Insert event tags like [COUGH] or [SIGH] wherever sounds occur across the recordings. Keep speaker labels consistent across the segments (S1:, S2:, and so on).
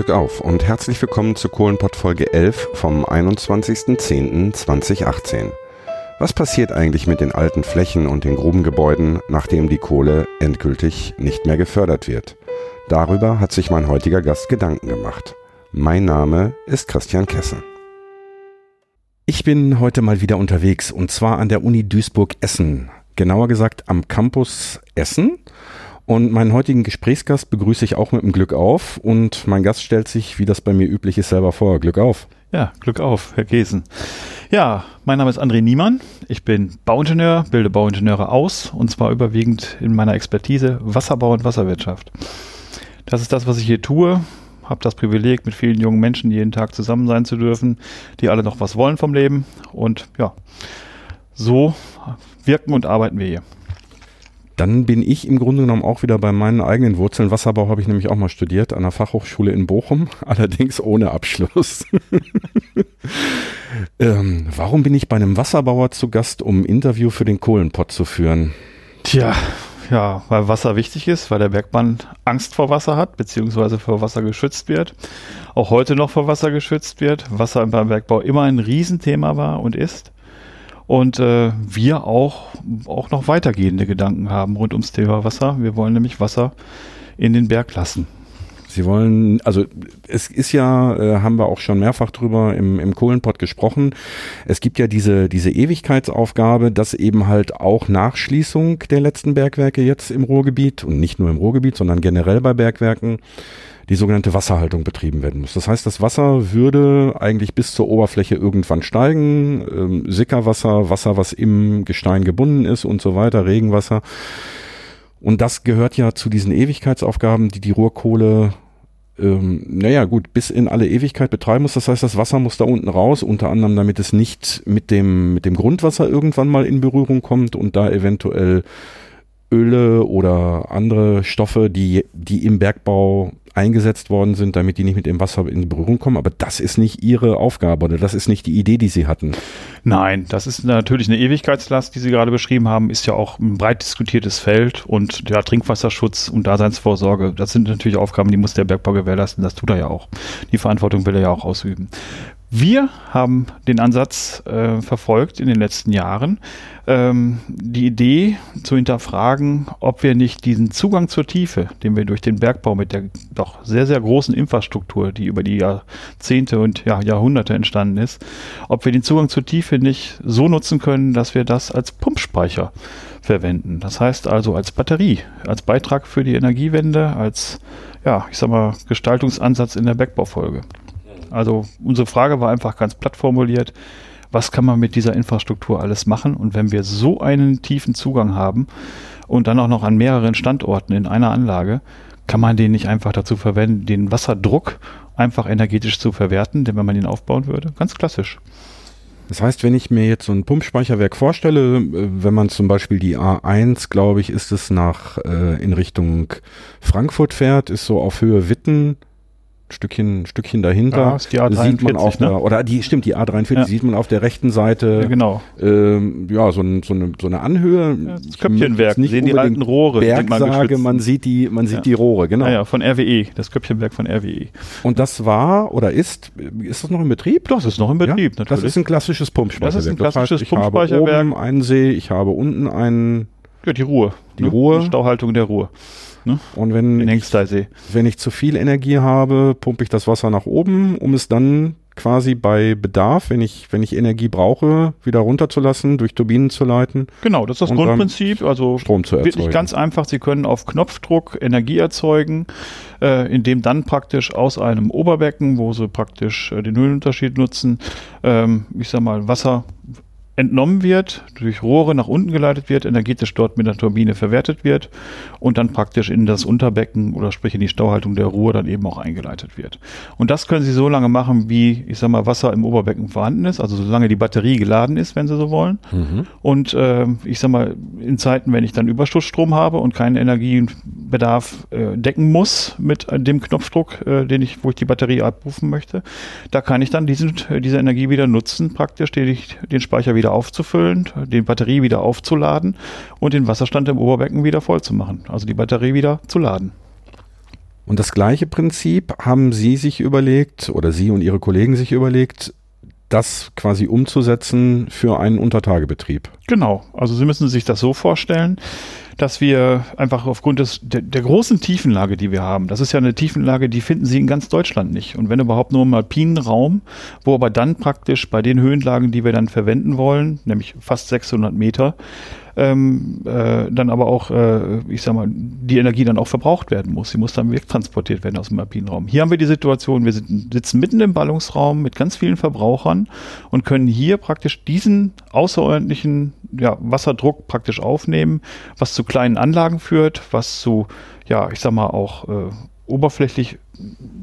S1: Glück auf und herzlich willkommen zu Kohlenpott Folge 11 vom 21.10.2018. Was passiert eigentlich mit den alten Flächen und den Grubengebäuden, nachdem die Kohle endgültig nicht mehr gefördert wird? Darüber hat sich mein heutiger Gast Gedanken gemacht. Mein Name ist Christian Kessen. Ich bin heute mal wieder unterwegs und zwar an der Uni Duisburg-Essen. Genauer gesagt am Campus Essen. Und meinen heutigen Gesprächsgast begrüße ich auch mit dem Glück auf. Und mein Gast stellt sich, wie das bei mir üblich ist, selber vor. Glück auf.
S2: Ja, Glück auf, Herr Kesen. Ja, mein Name ist André Niemann. Ich bin Bauingenieur, bilde Bauingenieure aus und zwar überwiegend in meiner Expertise Wasserbau und Wasserwirtschaft. Das ist das, was ich hier tue. Habe das Privileg, mit vielen jungen Menschen jeden Tag zusammen sein zu dürfen, die alle noch was wollen vom Leben. Und ja, so wirken und arbeiten wir hier.
S1: Dann bin ich im Grunde genommen auch wieder bei meinen eigenen Wurzeln. Wasserbau habe ich nämlich auch mal studiert an der Fachhochschule in Bochum, [LAUGHS] allerdings ohne Abschluss. [LAUGHS] ähm, warum bin ich bei einem Wasserbauer zu Gast, um ein Interview für den Kohlenpott zu führen?
S2: Tja, ja, weil Wasser wichtig ist, weil der Bergmann Angst vor Wasser hat, beziehungsweise vor Wasser geschützt wird. Auch heute noch vor Wasser geschützt wird. Wasser beim Bergbau immer ein Riesenthema war und ist. Und äh, wir auch, auch noch weitergehende Gedanken haben rund ums Thema Wasser. Wir wollen nämlich Wasser in den Berg lassen.
S1: Sie wollen, also es ist ja, äh, haben wir auch schon mehrfach drüber im, im Kohlenpott gesprochen. Es gibt ja diese, diese Ewigkeitsaufgabe, dass eben halt auch nach Schließung der letzten Bergwerke jetzt im Ruhrgebiet und nicht nur im Ruhrgebiet, sondern generell bei Bergwerken die sogenannte Wasserhaltung betrieben werden muss. Das heißt, das Wasser würde eigentlich bis zur Oberfläche irgendwann steigen. Ähm, Sickerwasser, Wasser, was im Gestein gebunden ist und so weiter, Regenwasser und das gehört ja zu diesen Ewigkeitsaufgaben, die die Ruhrkohle, ähm, naja gut, bis in alle Ewigkeit betreiben muss. Das heißt, das Wasser muss da unten raus, unter anderem damit es nicht mit dem, mit dem Grundwasser irgendwann mal in Berührung kommt und da eventuell Öle oder andere Stoffe, die, die im Bergbau eingesetzt worden sind, damit die nicht mit dem Wasser in Berührung kommen. Aber das ist nicht ihre Aufgabe oder das ist nicht die Idee, die sie hatten.
S2: Nein, das ist natürlich eine Ewigkeitslast, die Sie gerade beschrieben haben, ist ja auch ein breit diskutiertes Feld und der Trinkwasserschutz und Daseinsvorsorge, das sind natürlich Aufgaben, die muss der Bergbau gewährleisten. Das tut er ja auch. Die Verantwortung will er ja auch ausüben. Wir haben den Ansatz äh, verfolgt in den letzten Jahren, ähm, die Idee zu hinterfragen, ob wir nicht diesen Zugang zur Tiefe, den wir durch den Bergbau mit der doch sehr, sehr großen Infrastruktur, die über die Jahrzehnte und ja, Jahrhunderte entstanden ist, ob wir den Zugang zur Tiefe nicht so nutzen können, dass wir das als Pumpspeicher verwenden. Das heißt also als Batterie, als Beitrag für die Energiewende, als, ja, ich sag mal, Gestaltungssansatz in der Bergbaufolge. Also unsere Frage war einfach ganz platt formuliert, was kann man mit dieser Infrastruktur alles machen? Und wenn wir so einen tiefen Zugang haben und dann auch noch an mehreren Standorten in einer Anlage, kann man den nicht einfach dazu verwenden, den Wasserdruck einfach energetisch zu verwerten, denn wenn man ihn aufbauen würde, ganz klassisch.
S1: Das heißt, wenn ich mir jetzt so ein Pumpspeicherwerk vorstelle, äh, wenn man zum Beispiel die A1, glaube ich, ist es nach äh, in Richtung Frankfurt fährt, ist so auf Höhe Witten, Stückchen, Stückchen dahinter ja,
S2: ist die A43,
S1: sieht man auf ne? der, oder die stimmt, die A43 ja. sieht man auf der rechten Seite.
S2: Ja, genau.
S1: Ähm, ja, so, ein, so, eine, so eine Anhöhe. Ja,
S2: das Köpfchenwerk.
S1: Nicht sehen die alten Rohre. Bergsage, man sieht die, man sieht die Rohre, genau.
S2: Ja, ja, von RWE, das Köpfchenwerk von RWE.
S1: Und das war oder ist, ist das noch in Betrieb?
S2: Doch, das ist noch in Betrieb,
S1: natürlich. Das ist ein klassisches Pumpspeicherwerk. Das ist
S2: ein klassisches
S1: das
S2: heißt, ich Pumpspeicherwerk.
S1: Habe oben einen See, ich habe unten einen.
S2: Ja, die Ruhe.
S1: Die ne? Ruhe.
S2: Die Stauhaltung der Ruhe.
S1: Ne? Und wenn ich, wenn ich zu viel Energie habe, pumpe ich das Wasser nach oben, um es dann quasi bei Bedarf, wenn ich, wenn ich Energie brauche, wieder runterzulassen, durch Turbinen zu leiten.
S2: Genau, das ist das Grundprinzip. Also
S1: Strom zu
S2: erzeugen. wirklich ganz einfach. Sie können auf Knopfdruck Energie erzeugen, äh, indem dann praktisch aus einem Oberbecken, wo sie praktisch äh, den Höhenunterschied nutzen, ähm, ich sag mal, Wasser entnommen wird, durch Rohre nach unten geleitet wird, energetisch dort mit der Turbine verwertet wird und dann praktisch in das Unterbecken oder sprich in die Stauhaltung der Ruhr dann eben auch eingeleitet wird. Und das können Sie so lange machen, wie, ich sag mal, Wasser im Oberbecken vorhanden ist, also solange die Batterie geladen ist, wenn Sie so wollen. Mhm. Und äh, ich sag mal, in Zeiten, wenn ich dann Überschussstrom habe und keinen Energiebedarf äh, decken muss mit dem Knopfdruck, äh, den ich, wo ich die Batterie abrufen möchte, da kann ich dann diesen, diese Energie wieder nutzen, praktisch, den, ich, den Speicher wieder wieder aufzufüllen, die Batterie wieder aufzuladen und den Wasserstand im Oberbecken wieder voll zu machen. Also die Batterie wieder zu laden.
S1: Und das gleiche Prinzip haben Sie sich überlegt oder Sie und Ihre Kollegen sich überlegt, das quasi umzusetzen für einen Untertagebetrieb.
S2: Genau. Also Sie müssen sich das so vorstellen dass wir einfach aufgrund des, der, der, großen Tiefenlage, die wir haben, das ist ja eine Tiefenlage, die finden Sie in ganz Deutschland nicht. Und wenn überhaupt nur im alpinen Raum, wo aber dann praktisch bei den Höhenlagen, die wir dann verwenden wollen, nämlich fast 600 Meter, ähm, äh, dann aber auch, äh, ich sag mal, die Energie dann auch verbraucht werden muss. Sie muss dann wegtransportiert werden aus dem alpinen Raum. Hier haben wir die Situation, wir sind, sitzen mitten im Ballungsraum mit ganz vielen Verbrauchern und können hier praktisch diesen außerordentlichen ja, Wasserdruck praktisch aufnehmen, was zu kleinen Anlagen führt, was zu, ja, ich sag mal, auch äh, oberflächlich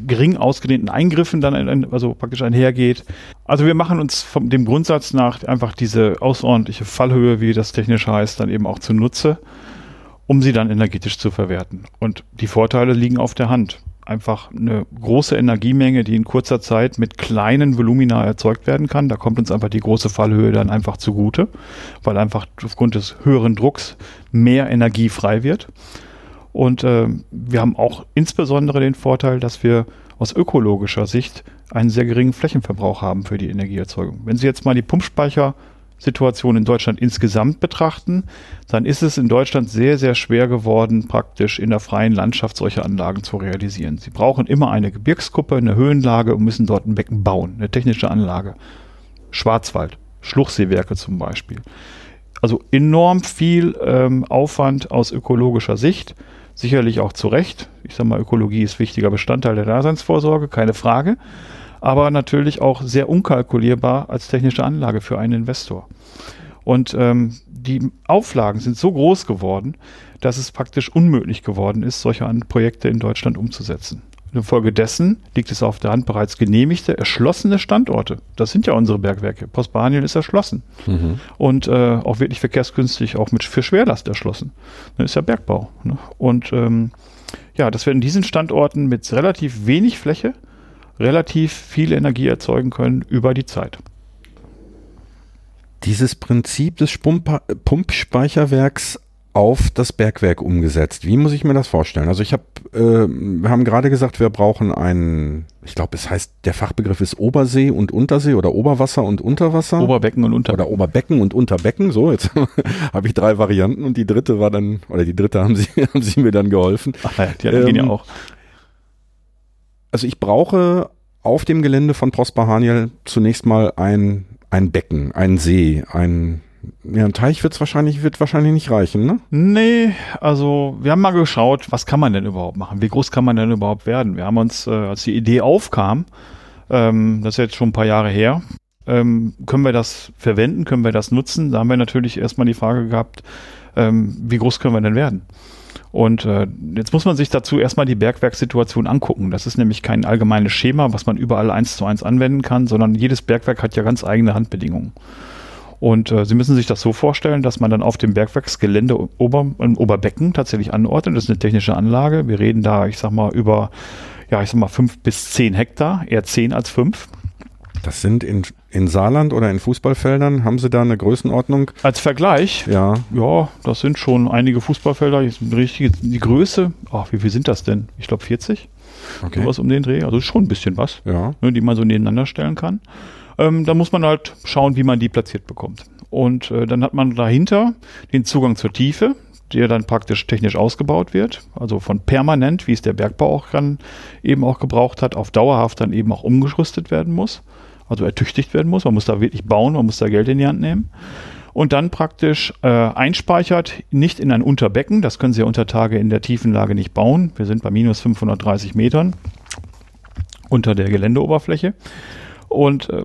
S2: gering ausgedehnten Eingriffen dann also praktisch einhergeht. Also wir machen uns von dem Grundsatz nach einfach diese außerordentliche Fallhöhe, wie das technisch heißt, dann eben auch zunutze, um sie dann energetisch zu verwerten. Und die Vorteile liegen auf der Hand. Einfach eine große Energiemenge, die in kurzer Zeit mit kleinen Volumina erzeugt werden kann. Da kommt uns einfach die große Fallhöhe dann einfach zugute, weil einfach aufgrund des höheren Drucks mehr Energie frei wird. Und äh, wir haben auch insbesondere den Vorteil, dass wir aus ökologischer Sicht einen sehr geringen Flächenverbrauch haben für die Energieerzeugung. Wenn Sie jetzt mal die Pumpspeichersituation in Deutschland insgesamt betrachten, dann ist es in Deutschland sehr, sehr schwer geworden, praktisch in der freien Landschaft solche Anlagen zu realisieren. Sie brauchen immer eine Gebirgskuppe, eine Höhenlage und müssen dort ein Becken bauen, eine technische Anlage. Schwarzwald, Schluchseewerke zum Beispiel. Also enorm viel ähm, Aufwand aus ökologischer Sicht Sicherlich auch zu Recht. Ich sage mal, Ökologie ist wichtiger Bestandteil der Daseinsvorsorge, keine Frage. Aber natürlich auch sehr unkalkulierbar als technische Anlage für einen Investor. Und ähm, die Auflagen sind so groß geworden, dass es praktisch unmöglich geworden ist, solche Projekte in Deutschland umzusetzen. Infolgedessen liegt es auf der Hand bereits genehmigte, erschlossene Standorte. Das sind ja unsere Bergwerke. Postbanien ist erschlossen. Mhm. Und äh, auch wirklich verkehrsgünstig, auch mit für Schwerlast erschlossen. Das ist ja Bergbau. Ne? Und ähm, ja, dass wir in diesen Standorten mit relativ wenig Fläche relativ viel Energie erzeugen können über die Zeit.
S1: Dieses Prinzip des Pumpspeicherwerks auf das Bergwerk umgesetzt. Wie muss ich mir das vorstellen? Also ich habe, äh, wir haben gerade gesagt, wir brauchen einen, ich glaube, es heißt, der Fachbegriff ist Obersee und Untersee oder Oberwasser und Unterwasser.
S2: Oberbecken und Unterbecken.
S1: Oder Oberbecken und Unterbecken. So, jetzt [LAUGHS] habe ich drei Varianten und die dritte war dann, oder die dritte haben sie, [LAUGHS] haben sie mir dann geholfen.
S2: Ach ja, die ähm, gehen ja ähm, auch.
S1: Also ich brauche auf dem Gelände von Prosper Haniel zunächst mal ein, ein Becken, ein See, ein ja, ein Teich wird's wahrscheinlich, wird wahrscheinlich nicht reichen, ne?
S2: Nee, also wir haben mal geschaut, was kann man denn überhaupt machen? Wie groß kann man denn überhaupt werden? Wir haben uns, äh, als die Idee aufkam, ähm, das ist jetzt schon ein paar Jahre her, ähm, können wir das verwenden, können wir das nutzen? Da haben wir natürlich erstmal die Frage gehabt, ähm, wie groß können wir denn werden? Und äh, jetzt muss man sich dazu erstmal die Bergwerkssituation angucken. Das ist nämlich kein allgemeines Schema, was man überall eins zu eins anwenden kann, sondern jedes Bergwerk hat ja ganz eigene Handbedingungen. Und äh, Sie müssen sich das so vorstellen, dass man dann auf dem Bergwerksgelände Ober, im Oberbecken tatsächlich anordnet. Das ist eine technische Anlage. Wir reden da, ich sag mal, über, ja, ich sag mal, fünf bis zehn Hektar, eher zehn als fünf.
S1: Das sind in, in Saarland oder in Fußballfeldern, haben Sie da eine Größenordnung?
S2: Als Vergleich?
S1: Ja.
S2: Ja, das sind schon einige Fußballfelder. Richtige, die Größe, ach, wie viel sind das denn? Ich glaube 40. Okay. Sowas um den Dreh. Also schon ein bisschen was,
S1: ja.
S2: ne, die man so nebeneinander stellen kann. Ähm, da muss man halt schauen, wie man die platziert bekommt. Und äh, dann hat man dahinter den Zugang zur Tiefe, der dann praktisch technisch ausgebaut wird, also von permanent, wie es der Bergbau auch dann eben auch gebraucht hat, auf dauerhaft dann eben auch umgerüstet werden muss, also ertüchtigt werden muss. Man muss da wirklich bauen, man muss da Geld in die Hand nehmen. Und dann praktisch äh, einspeichert, nicht in ein Unterbecken, das können Sie ja unter Tage in der Tiefenlage nicht bauen. Wir sind bei minus 530 Metern unter der Geländeoberfläche. Und äh,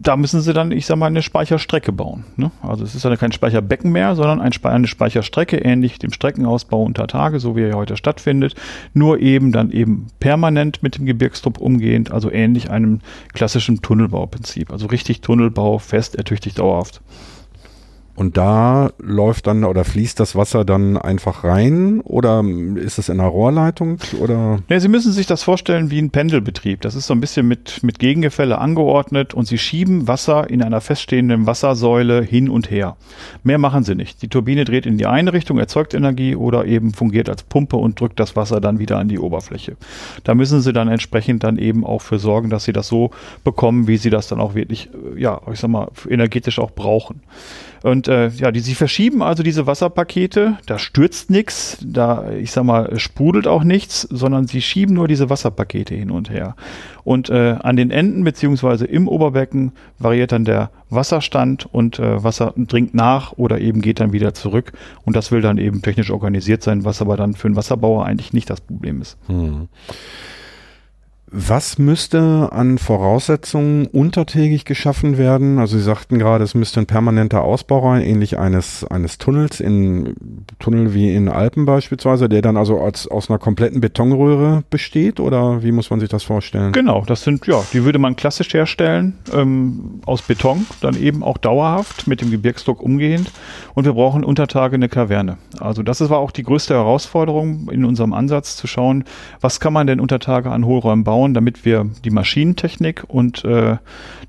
S2: da müssen sie dann, ich sag mal, eine Speicherstrecke bauen. Ne? Also es ist dann kein Speicherbecken mehr, sondern eine Speicherstrecke, ähnlich dem Streckenausbau unter Tage, so wie er heute stattfindet. Nur eben dann eben permanent mit dem Gebirgstrupp umgehend, also ähnlich einem klassischen Tunnelbauprinzip. Also richtig Tunnelbau, fest, ertüchtigt, dauerhaft.
S1: Und da läuft dann oder fließt das Wasser dann einfach rein oder ist es in einer Rohrleitung oder?
S2: Ja, Sie müssen sich das vorstellen wie ein Pendelbetrieb. Das ist so ein bisschen mit, mit Gegengefälle angeordnet und Sie schieben Wasser in einer feststehenden Wassersäule hin und her. Mehr machen Sie nicht. Die Turbine dreht in die eine Richtung, erzeugt Energie oder eben fungiert als Pumpe und drückt das Wasser dann wieder an die Oberfläche. Da müssen Sie dann entsprechend dann eben auch für sorgen, dass Sie das so bekommen, wie Sie das dann auch wirklich, äh, ja, ich sag mal, energetisch auch brauchen. Und äh, ja, die, sie verschieben also diese Wasserpakete, da stürzt nichts, da, ich sag mal, sprudelt auch nichts, sondern sie schieben nur diese Wasserpakete hin und her. Und äh, an den Enden beziehungsweise im Oberbecken variiert dann der Wasserstand und äh, Wasser dringt nach oder eben geht dann wieder zurück. Und das will dann eben technisch organisiert sein, was aber dann für einen Wasserbauer eigentlich nicht das Problem ist. Hm.
S1: Was müsste an Voraussetzungen untertägig geschaffen werden? Also Sie sagten gerade, es müsste ein permanenter Ausbau rein, ähnlich eines, eines Tunnels, in Tunnel wie in Alpen beispielsweise, der dann also als, aus einer kompletten Betonröhre besteht oder wie muss man sich das vorstellen?
S2: Genau, das sind, ja, die würde man klassisch herstellen, ähm, aus Beton, dann eben auch dauerhaft mit dem Gebirgsdruck umgehend und wir brauchen Untertage eine Kaverne. Also das war auch die größte Herausforderung in unserem Ansatz zu schauen, was kann man denn Untertage an Hohlräumen bauen? Bauen, damit wir die Maschinentechnik und äh,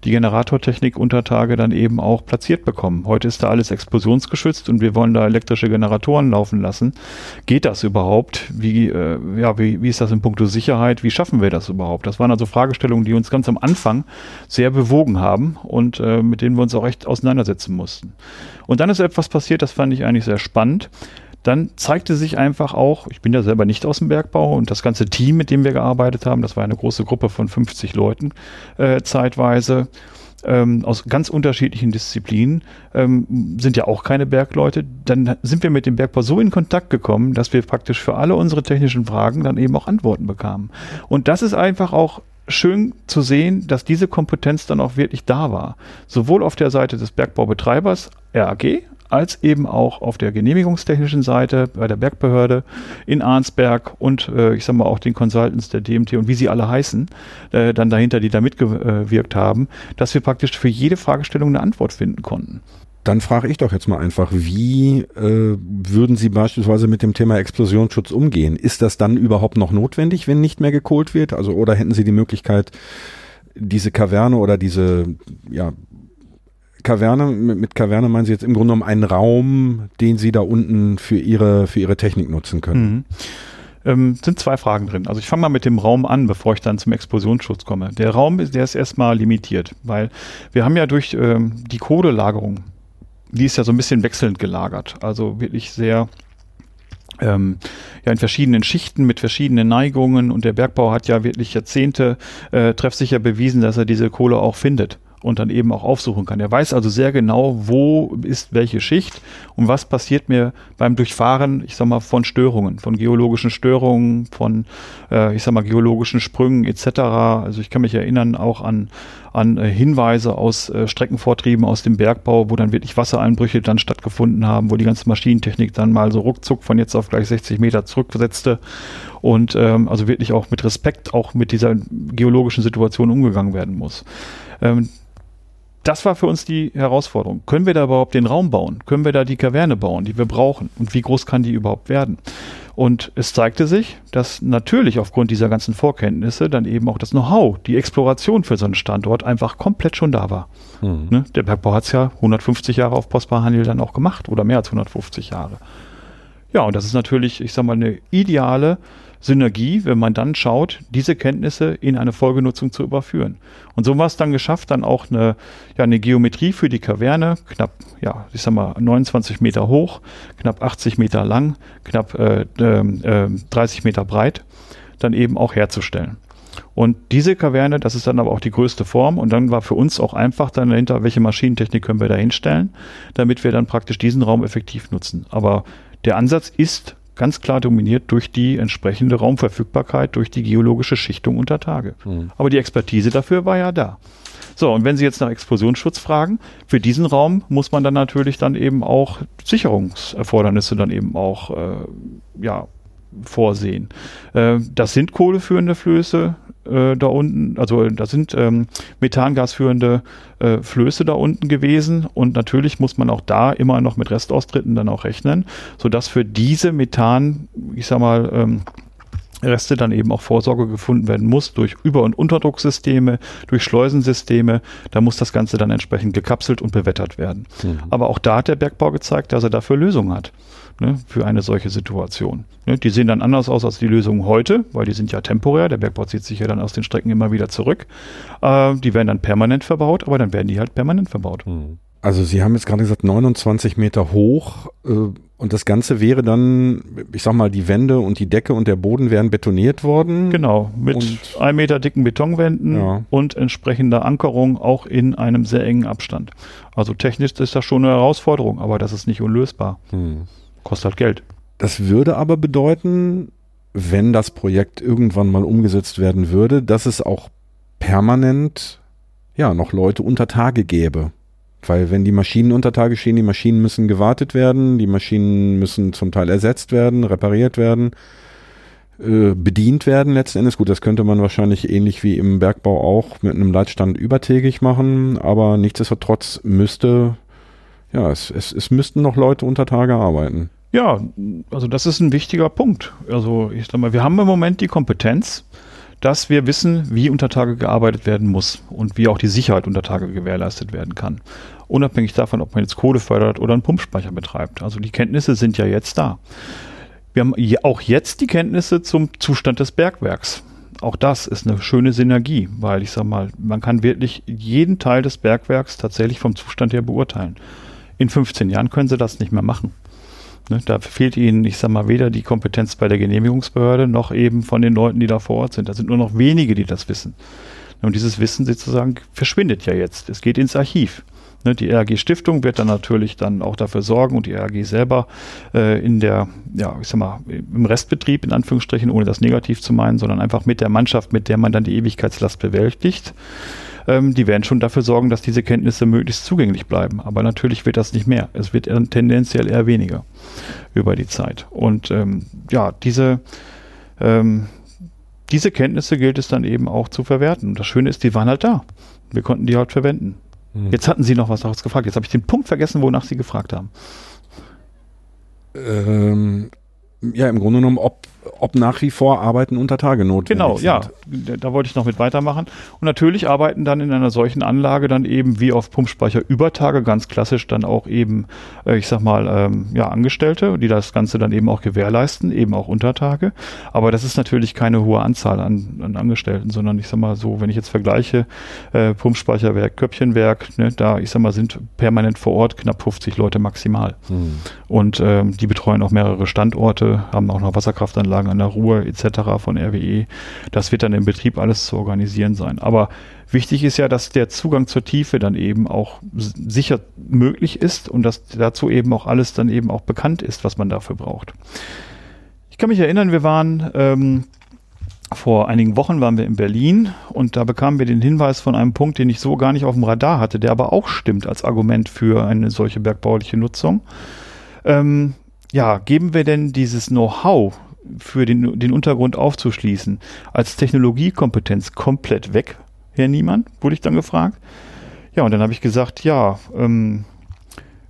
S2: die Generatortechnik unter Tage dann eben auch platziert bekommen. Heute ist da alles explosionsgeschützt und wir wollen da elektrische Generatoren laufen lassen. Geht das überhaupt? Wie, äh, ja, wie, wie ist das in puncto Sicherheit? Wie schaffen wir das überhaupt? Das waren also Fragestellungen, die uns ganz am Anfang sehr bewogen haben und äh, mit denen wir uns auch echt auseinandersetzen mussten. Und dann ist etwas passiert, das fand ich eigentlich sehr spannend dann zeigte sich einfach auch, ich bin ja selber nicht aus dem Bergbau und das ganze Team, mit dem wir gearbeitet haben, das war eine große Gruppe von 50 Leuten äh, zeitweise, ähm, aus ganz unterschiedlichen Disziplinen, ähm, sind ja auch keine Bergleute, dann sind wir mit dem Bergbau so in Kontakt gekommen, dass wir praktisch für alle unsere technischen Fragen dann eben auch Antworten bekamen. Und das ist einfach auch schön zu sehen, dass diese Kompetenz dann auch wirklich da war. Sowohl auf der Seite des Bergbaubetreibers RAG als eben auch auf der genehmigungstechnischen Seite bei der Bergbehörde in Arnsberg und äh, ich sag mal auch den Consultants der DMT und wie sie alle heißen, äh, dann dahinter, die da mitgewirkt haben, dass wir praktisch für jede Fragestellung eine Antwort finden konnten.
S1: Dann frage ich doch jetzt mal einfach, wie äh, würden Sie beispielsweise mit dem Thema Explosionsschutz umgehen? Ist das dann überhaupt noch notwendig, wenn nicht mehr gekohlt wird? Also oder hätten Sie die Möglichkeit, diese Kaverne oder diese ja, Kaverne, mit, Kaverne meinen Sie jetzt im Grunde genommen einen Raum, den Sie da unten für Ihre, für Ihre Technik nutzen können? Mhm.
S2: Ähm, sind zwei Fragen drin. Also ich fange mal mit dem Raum an, bevor ich dann zum Explosionsschutz komme. Der Raum, der ist erstmal limitiert, weil wir haben ja durch ähm, die Kohlelagerung, die ist ja so ein bisschen wechselnd gelagert. Also wirklich sehr ähm, ja in verschiedenen Schichten mit verschiedenen Neigungen und der Bergbau hat ja wirklich Jahrzehnte äh, treffsicher bewiesen, dass er diese Kohle auch findet und dann eben auch aufsuchen kann. Er weiß also sehr genau, wo ist welche Schicht und was passiert mir beim Durchfahren, ich sag mal, von Störungen, von geologischen Störungen, von, äh, ich sag mal, geologischen Sprüngen etc. Also ich kann mich erinnern auch an, an äh, Hinweise aus äh, Streckenvortrieben aus dem Bergbau, wo dann wirklich Wassereinbrüche dann stattgefunden haben, wo die ganze Maschinentechnik dann mal so ruckzuck von jetzt auf gleich 60 Meter zurücksetzte und ähm, also wirklich auch mit Respekt auch mit dieser geologischen Situation umgegangen werden muss. Ähm, das war für uns die Herausforderung. Können wir da überhaupt den Raum bauen? Können wir da die Kaverne bauen, die wir brauchen? Und wie groß kann die überhaupt werden? Und es zeigte sich, dass natürlich aufgrund dieser ganzen Vorkenntnisse dann eben auch das Know-how, die Exploration für so einen Standort einfach komplett schon da war. Mhm. Ne? Der Bergbau hat es ja 150 Jahre auf Postbarhandel dann auch gemacht oder mehr als 150 Jahre. Ja, und das ist natürlich, ich sag mal, eine ideale Synergie, wenn man dann schaut, diese Kenntnisse in eine Folgenutzung zu überführen. Und so war es dann geschafft, dann auch eine, ja, eine Geometrie für die Kaverne, knapp, ja, ich sag mal, 29 Meter hoch, knapp 80 Meter lang, knapp äh, äh, 30 Meter breit, dann eben auch herzustellen. Und diese Kaverne, das ist dann aber auch die größte Form. Und dann war für uns auch einfach dann dahinter, welche Maschinentechnik können wir da hinstellen, damit wir dann praktisch diesen Raum effektiv nutzen. Aber der Ansatz ist ganz klar dominiert durch die entsprechende Raumverfügbarkeit, durch die geologische Schichtung unter Tage. Mhm. Aber die Expertise dafür war ja da. So, und wenn Sie jetzt nach Explosionsschutz fragen, für diesen Raum muss man dann natürlich dann eben auch Sicherungserfordernisse dann eben auch äh, ja, vorsehen. Äh, das sind kohleführende Flöße, äh, da unten, also da sind ähm, methangasführende äh, Flöße da unten gewesen. Und natürlich muss man auch da immer noch mit Restaustritten dann auch rechnen, sodass für diese Methan, ich sag mal, ähm, Reste dann eben auch Vorsorge gefunden werden muss durch Über- und Unterdrucksysteme, durch Schleusensysteme. Da muss das Ganze dann entsprechend gekapselt und bewettert werden. Mhm. Aber auch da hat der Bergbau gezeigt, dass er dafür Lösungen hat. Ne, für eine solche Situation. Ne, die sehen dann anders aus als die Lösungen heute, weil die sind ja temporär. Der Bergbau zieht sich ja dann aus den Strecken immer wieder zurück. Äh, die werden dann permanent verbaut, aber dann werden die halt permanent verbaut. Mhm.
S1: Also Sie haben jetzt gerade gesagt 29 Meter hoch äh, und das Ganze wäre dann, ich sag mal, die Wände und die Decke und der Boden wären betoniert worden.
S2: Genau, mit und, ein Meter dicken Betonwänden ja. und entsprechender Ankerung auch in einem sehr engen Abstand. Also technisch ist das schon eine Herausforderung, aber das ist nicht unlösbar. Hm. Kostet halt Geld.
S1: Das würde aber bedeuten, wenn das Projekt irgendwann mal umgesetzt werden würde, dass es auch permanent ja noch Leute unter Tage gäbe. Weil wenn die Maschinen unter Tage stehen, die Maschinen müssen gewartet werden, die Maschinen müssen zum Teil ersetzt werden, repariert werden, äh, bedient werden letzten Endes. Gut, das könnte man wahrscheinlich ähnlich wie im Bergbau auch mit einem Leitstand übertägig machen, aber nichtsdestotrotz müsste, ja, es, es, es müssten noch Leute unter Tage arbeiten.
S2: Ja, also das ist ein wichtiger Punkt. Also ich sag mal, wir haben im Moment die Kompetenz, dass wir wissen, wie unter Tage gearbeitet werden muss und wie auch die Sicherheit unter Tage gewährleistet werden kann. Unabhängig davon, ob man jetzt Kohle fördert oder einen Pumpspeicher betreibt. Also die Kenntnisse sind ja jetzt da. Wir haben auch jetzt die Kenntnisse zum Zustand des Bergwerks. Auch das ist eine schöne Synergie, weil ich sag mal, man kann wirklich jeden Teil des Bergwerks tatsächlich vom Zustand her beurteilen. In 15 Jahren können sie das nicht mehr machen. Ne, da fehlt ihnen, ich sag mal, weder die Kompetenz bei der Genehmigungsbehörde noch eben von den Leuten, die da vor Ort sind. Da sind nur noch wenige, die das wissen. Und dieses Wissen sozusagen verschwindet ja jetzt. Es geht ins Archiv. Ne, die RAG Stiftung wird dann natürlich dann auch dafür sorgen und die RAG selber äh, in der, ja, ich sag mal, im Restbetrieb in Anführungsstrichen, ohne das negativ zu meinen, sondern einfach mit der Mannschaft, mit der man dann die Ewigkeitslast bewältigt ähm, die werden schon dafür sorgen, dass diese Kenntnisse möglichst zugänglich bleiben. Aber natürlich wird das nicht mehr. Es wird tendenziell eher weniger über die Zeit. Und ähm, ja, diese, ähm, diese Kenntnisse gilt es dann eben auch zu verwerten. Und das Schöne ist, die waren halt da. Wir konnten die halt verwenden. Mhm. Jetzt hatten Sie noch was daraus gefragt. Jetzt habe ich den Punkt vergessen, wonach Sie gefragt haben.
S1: Ähm, ja, im Grunde genommen, ob ob nach wie vor Arbeiten unter Tage notwendig
S2: genau, sind. Genau, ja, da wollte ich noch mit weitermachen. Und natürlich arbeiten dann in einer solchen Anlage dann eben wie auf Pumpspeicher über Tage ganz klassisch dann auch eben, äh, ich sag mal, ähm, ja, Angestellte, die das Ganze dann eben auch gewährleisten, eben auch unter Tage. Aber das ist natürlich keine hohe Anzahl an, an Angestellten, sondern ich sag mal so, wenn ich jetzt vergleiche, äh, Pumpspeicherwerk, Köpfchenwerk, ne, da, ich sag mal, sind permanent vor Ort knapp 50 Leute maximal. Hm. Und ähm, die betreuen auch mehrere Standorte, haben auch noch Wasserkraftanlagen an der Ruhr etc. von RWE. Das wird dann im Betrieb alles zu organisieren sein. Aber wichtig ist ja, dass der Zugang zur Tiefe dann eben auch sicher möglich ist und dass dazu eben auch alles dann eben auch bekannt ist, was man dafür braucht. Ich kann mich erinnern, wir waren ähm, vor einigen Wochen waren wir in Berlin und da bekamen wir den Hinweis von einem Punkt, den ich so gar nicht auf dem Radar hatte, der aber auch stimmt als Argument für eine solche bergbauliche Nutzung. Ähm, ja, geben wir denn dieses Know-how für den, den Untergrund aufzuschließen, als Technologiekompetenz komplett weg, Herr Niemann, wurde ich dann gefragt. Ja, und dann habe ich gesagt, ja, ähm,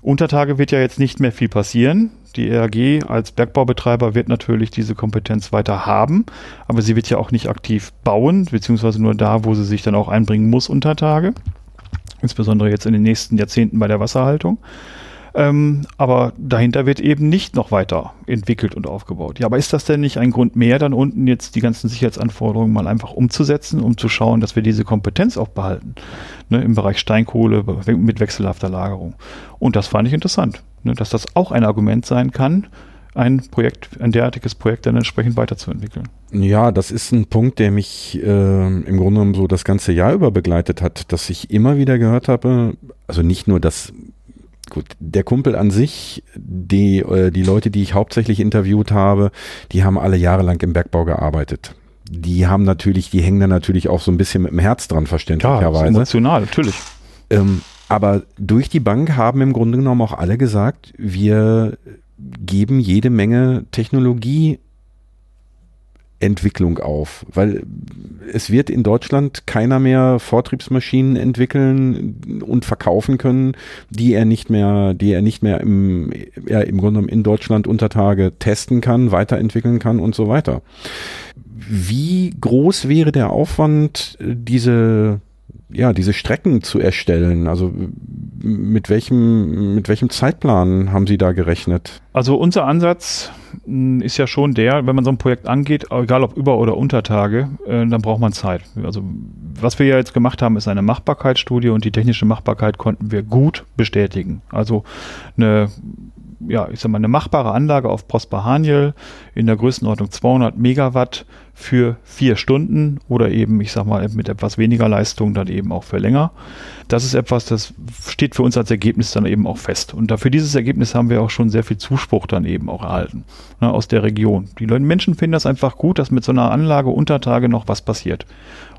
S2: Untertage wird ja jetzt nicht mehr viel passieren. Die RAG als Bergbaubetreiber wird natürlich diese Kompetenz weiter haben, aber sie wird ja auch nicht aktiv bauen, beziehungsweise nur da, wo sie sich dann auch einbringen muss, Untertage. Insbesondere jetzt in den nächsten Jahrzehnten bei der Wasserhaltung. Ähm, aber dahinter wird eben nicht noch weiter entwickelt und aufgebaut. Ja, aber ist das denn nicht ein Grund mehr, dann unten jetzt die ganzen Sicherheitsanforderungen mal einfach umzusetzen, um zu schauen, dass wir diese Kompetenz auch behalten? Ne, Im Bereich Steinkohle mit wechselhafter Lagerung. Und das fand ich interessant, ne, dass das auch ein Argument sein kann, ein Projekt, ein derartiges Projekt dann entsprechend weiterzuentwickeln.
S1: Ja, das ist ein Punkt, der mich äh, im Grunde genommen so das ganze Jahr über begleitet hat, dass ich immer wieder gehört habe, also nicht nur, dass gut, der Kumpel an sich, die, äh, die Leute, die ich hauptsächlich interviewt habe, die haben alle jahrelang im Bergbau gearbeitet. Die haben natürlich, die hängen da natürlich auch so ein bisschen mit dem Herz dran, verständlicherweise. Ja,
S2: emotional, natürlich.
S1: Ähm, aber durch die Bank haben im Grunde genommen auch alle gesagt, wir geben jede Menge Technologie Entwicklung auf? Weil es wird in Deutschland keiner mehr Vortriebsmaschinen entwickeln und verkaufen können, die er nicht mehr, die er nicht mehr im, ja, im Grunde genommen in Deutschland unter Tage testen kann, weiterentwickeln kann und so weiter. Wie groß wäre der Aufwand, diese ja, diese Strecken zu erstellen? Also mit welchem, mit welchem Zeitplan haben Sie da gerechnet?
S2: Also unser Ansatz hm, ist ja schon der, wenn man so ein Projekt angeht, egal ob Über- oder Untertage, äh, dann braucht man Zeit. Also was wir ja jetzt gemacht haben, ist eine Machbarkeitsstudie und die technische Machbarkeit konnten wir gut bestätigen. Also eine ja, ich sag mal, eine machbare Anlage auf Prosper Haniel in der Größenordnung 200 Megawatt für vier Stunden oder eben, ich sag mal, mit etwas weniger Leistung dann eben auch für länger. Das ist etwas, das steht für uns als Ergebnis dann eben auch fest. Und dafür dieses Ergebnis haben wir auch schon sehr viel Zuspruch dann eben auch erhalten ne, aus der Region. Die Menschen finden das einfach gut, dass mit so einer Anlage unter Tage noch was passiert.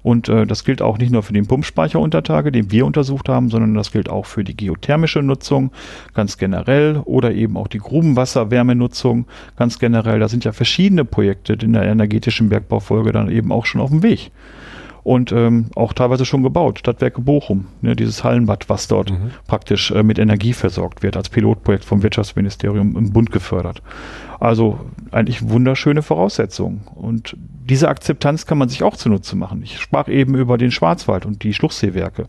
S2: Und äh, das gilt auch nicht nur für den Pumpspeicher unter Tage, den wir untersucht haben, sondern das gilt auch für die geothermische Nutzung ganz generell oder eben auch die Grubenwasserwärmenutzung ganz generell. Da sind ja verschiedene Projekte in der energetischen Bergbaufolge dann eben auch schon auf dem Weg und ähm, auch teilweise schon gebaut. Stadtwerke Bochum, ne, dieses Hallenbad, was dort mhm. praktisch äh, mit Energie versorgt wird, als Pilotprojekt vom Wirtschaftsministerium im Bund gefördert. Also eigentlich wunderschöne Voraussetzungen. Und diese Akzeptanz kann man sich auch zunutze machen. Ich sprach eben über den Schwarzwald und die Schluchseewerke,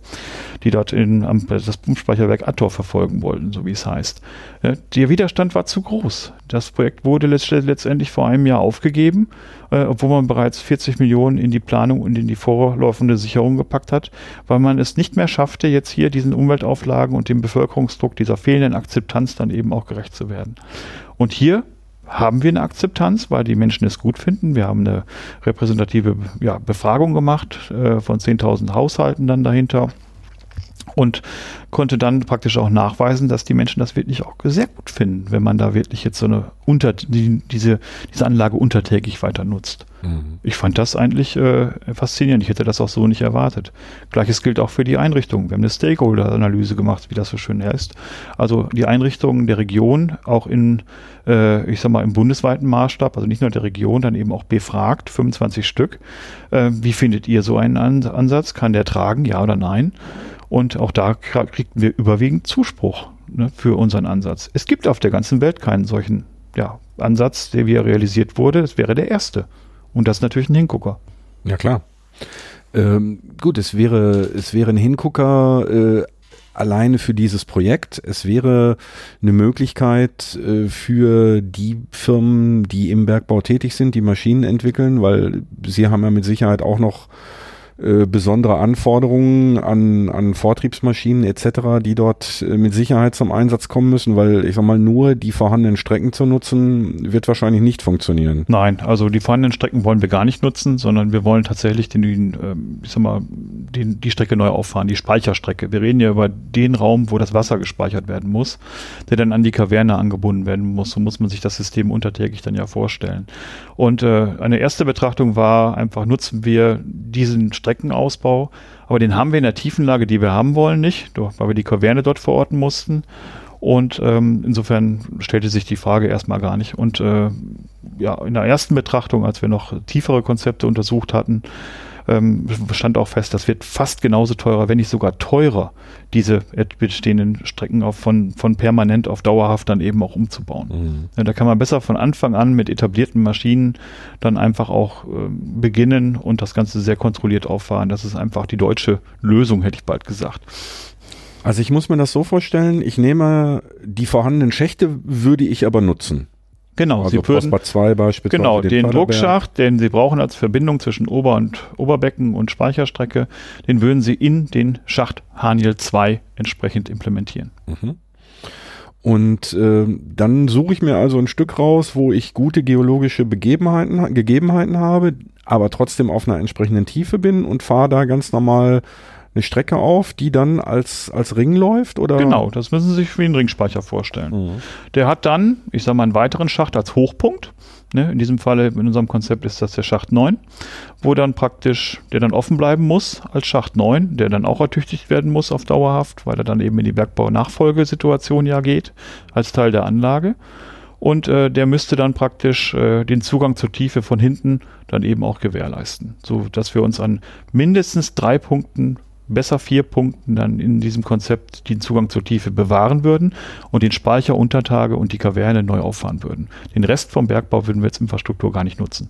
S2: die dort in, am, das Pumpspeicherwerk Attor verfolgen wollten, so wie es heißt. Der Widerstand war zu groß. Das Projekt wurde letztendlich vor einem Jahr aufgegeben, äh, obwohl man bereits 40 Millionen in die Planung und in die vorlaufende Sicherung gepackt hat, weil man es nicht mehr schaffte, jetzt hier diesen Umweltauflagen und dem Bevölkerungsdruck dieser fehlenden Akzeptanz dann eben auch gerecht zu werden. Und hier haben wir eine Akzeptanz, weil die Menschen es gut finden. Wir haben eine repräsentative ja, Befragung gemacht äh, von 10.000 Haushalten dann dahinter und konnte dann praktisch auch nachweisen, dass die Menschen das wirklich auch sehr gut finden, wenn man da wirklich jetzt so eine unter die, diese diese Anlage untertägig weiter nutzt. Mhm. Ich fand das eigentlich äh, faszinierend. Ich hätte das auch so nicht erwartet. Gleiches gilt auch für die Einrichtungen. Wir haben eine Stakeholder-Analyse gemacht, wie das so schön heißt. Also die Einrichtungen der Region auch in äh, ich sag mal im bundesweiten Maßstab, also nicht nur der Region, dann eben auch befragt, 25 Stück. Äh, wie findet ihr so einen Ansatz? Kann der tragen, ja oder nein? Und auch da kriegten wir überwiegend Zuspruch ne, für unseren Ansatz. Es gibt auf der ganzen Welt keinen solchen ja, Ansatz, der wie er realisiert wurde. Es wäre der erste. Und das ist natürlich ein Hingucker.
S1: Ja, klar. Ähm, gut, es wäre, es wäre ein Hingucker äh, alleine für dieses Projekt. Es wäre eine Möglichkeit äh, für die Firmen, die im Bergbau tätig sind, die Maschinen entwickeln, weil sie haben ja mit Sicherheit auch noch äh, besondere Anforderungen an, an Vortriebsmaschinen etc., die dort äh, mit Sicherheit zum Einsatz kommen müssen, weil ich sag mal, nur die vorhandenen Strecken zu nutzen, wird wahrscheinlich nicht funktionieren.
S2: Nein, also die vorhandenen Strecken wollen wir gar nicht nutzen, sondern wir wollen tatsächlich den, ähm, ich sag mal, den, die Strecke neu auffahren, die Speicherstrecke. Wir reden ja über den Raum, wo das Wasser gespeichert werden muss, der dann an die Kaverne angebunden werden muss. So muss man sich das System untertägig dann ja vorstellen. Und äh, eine erste Betrachtung war einfach, nutzen wir diesen Strecken Streckenausbau. Aber den haben wir in der Tiefenlage, die wir haben wollen, nicht, weil wir die Kaverne dort verorten mussten. Und ähm, insofern stellte sich die Frage erstmal gar nicht. Und äh, ja, in der ersten Betrachtung, als wir noch tiefere Konzepte untersucht hatten, ähm, stand auch fest, das wird fast genauso teurer, wenn nicht sogar teurer, diese bestehenden Strecken auf von, von permanent auf dauerhaft dann eben auch umzubauen. Mhm. Ja, da kann man besser von Anfang an mit etablierten Maschinen dann einfach auch äh, beginnen und das Ganze sehr kontrolliert auffahren. Das ist einfach die deutsche Lösung, hätte ich bald gesagt.
S1: Also ich muss mir das so vorstellen, ich nehme die vorhandenen Schächte, würde ich aber nutzen.
S2: Genau,
S1: also
S2: Sie würden,
S1: 2 beispielsweise.
S2: Genau, den, den Druckschacht, den Sie brauchen als Verbindung zwischen Ober- und Oberbecken und Speicherstrecke, den würden Sie in den Schacht Haniel 2 entsprechend implementieren. Mhm.
S1: Und äh, dann suche ich mir also ein Stück raus, wo ich gute geologische Begebenheiten, Gegebenheiten habe, aber trotzdem auf einer entsprechenden Tiefe bin und fahre da ganz normal eine Strecke auf, die dann als, als Ring läuft? Oder?
S2: Genau, das müssen Sie sich wie einen Ringspeicher vorstellen. Mhm. Der hat dann, ich sage mal, einen weiteren Schacht als Hochpunkt. Ne? In diesem Falle, in unserem Konzept ist das der Schacht 9, wo dann praktisch, der dann offen bleiben muss als Schacht 9, der dann auch ertüchtigt werden muss auf dauerhaft, weil er dann eben in die Bergbau-Nachfolgesituation ja geht, als Teil der Anlage. und äh, der müsste dann praktisch äh, den Zugang zur Tiefe von hinten dann eben auch gewährleisten, so dass wir uns an mindestens drei Punkten besser vier Punkten dann in diesem Konzept den Zugang zur Tiefe bewahren würden und den Speicher, Untertage und die Kaverne neu auffahren würden. Den Rest vom Bergbau würden wir als Infrastruktur gar nicht nutzen.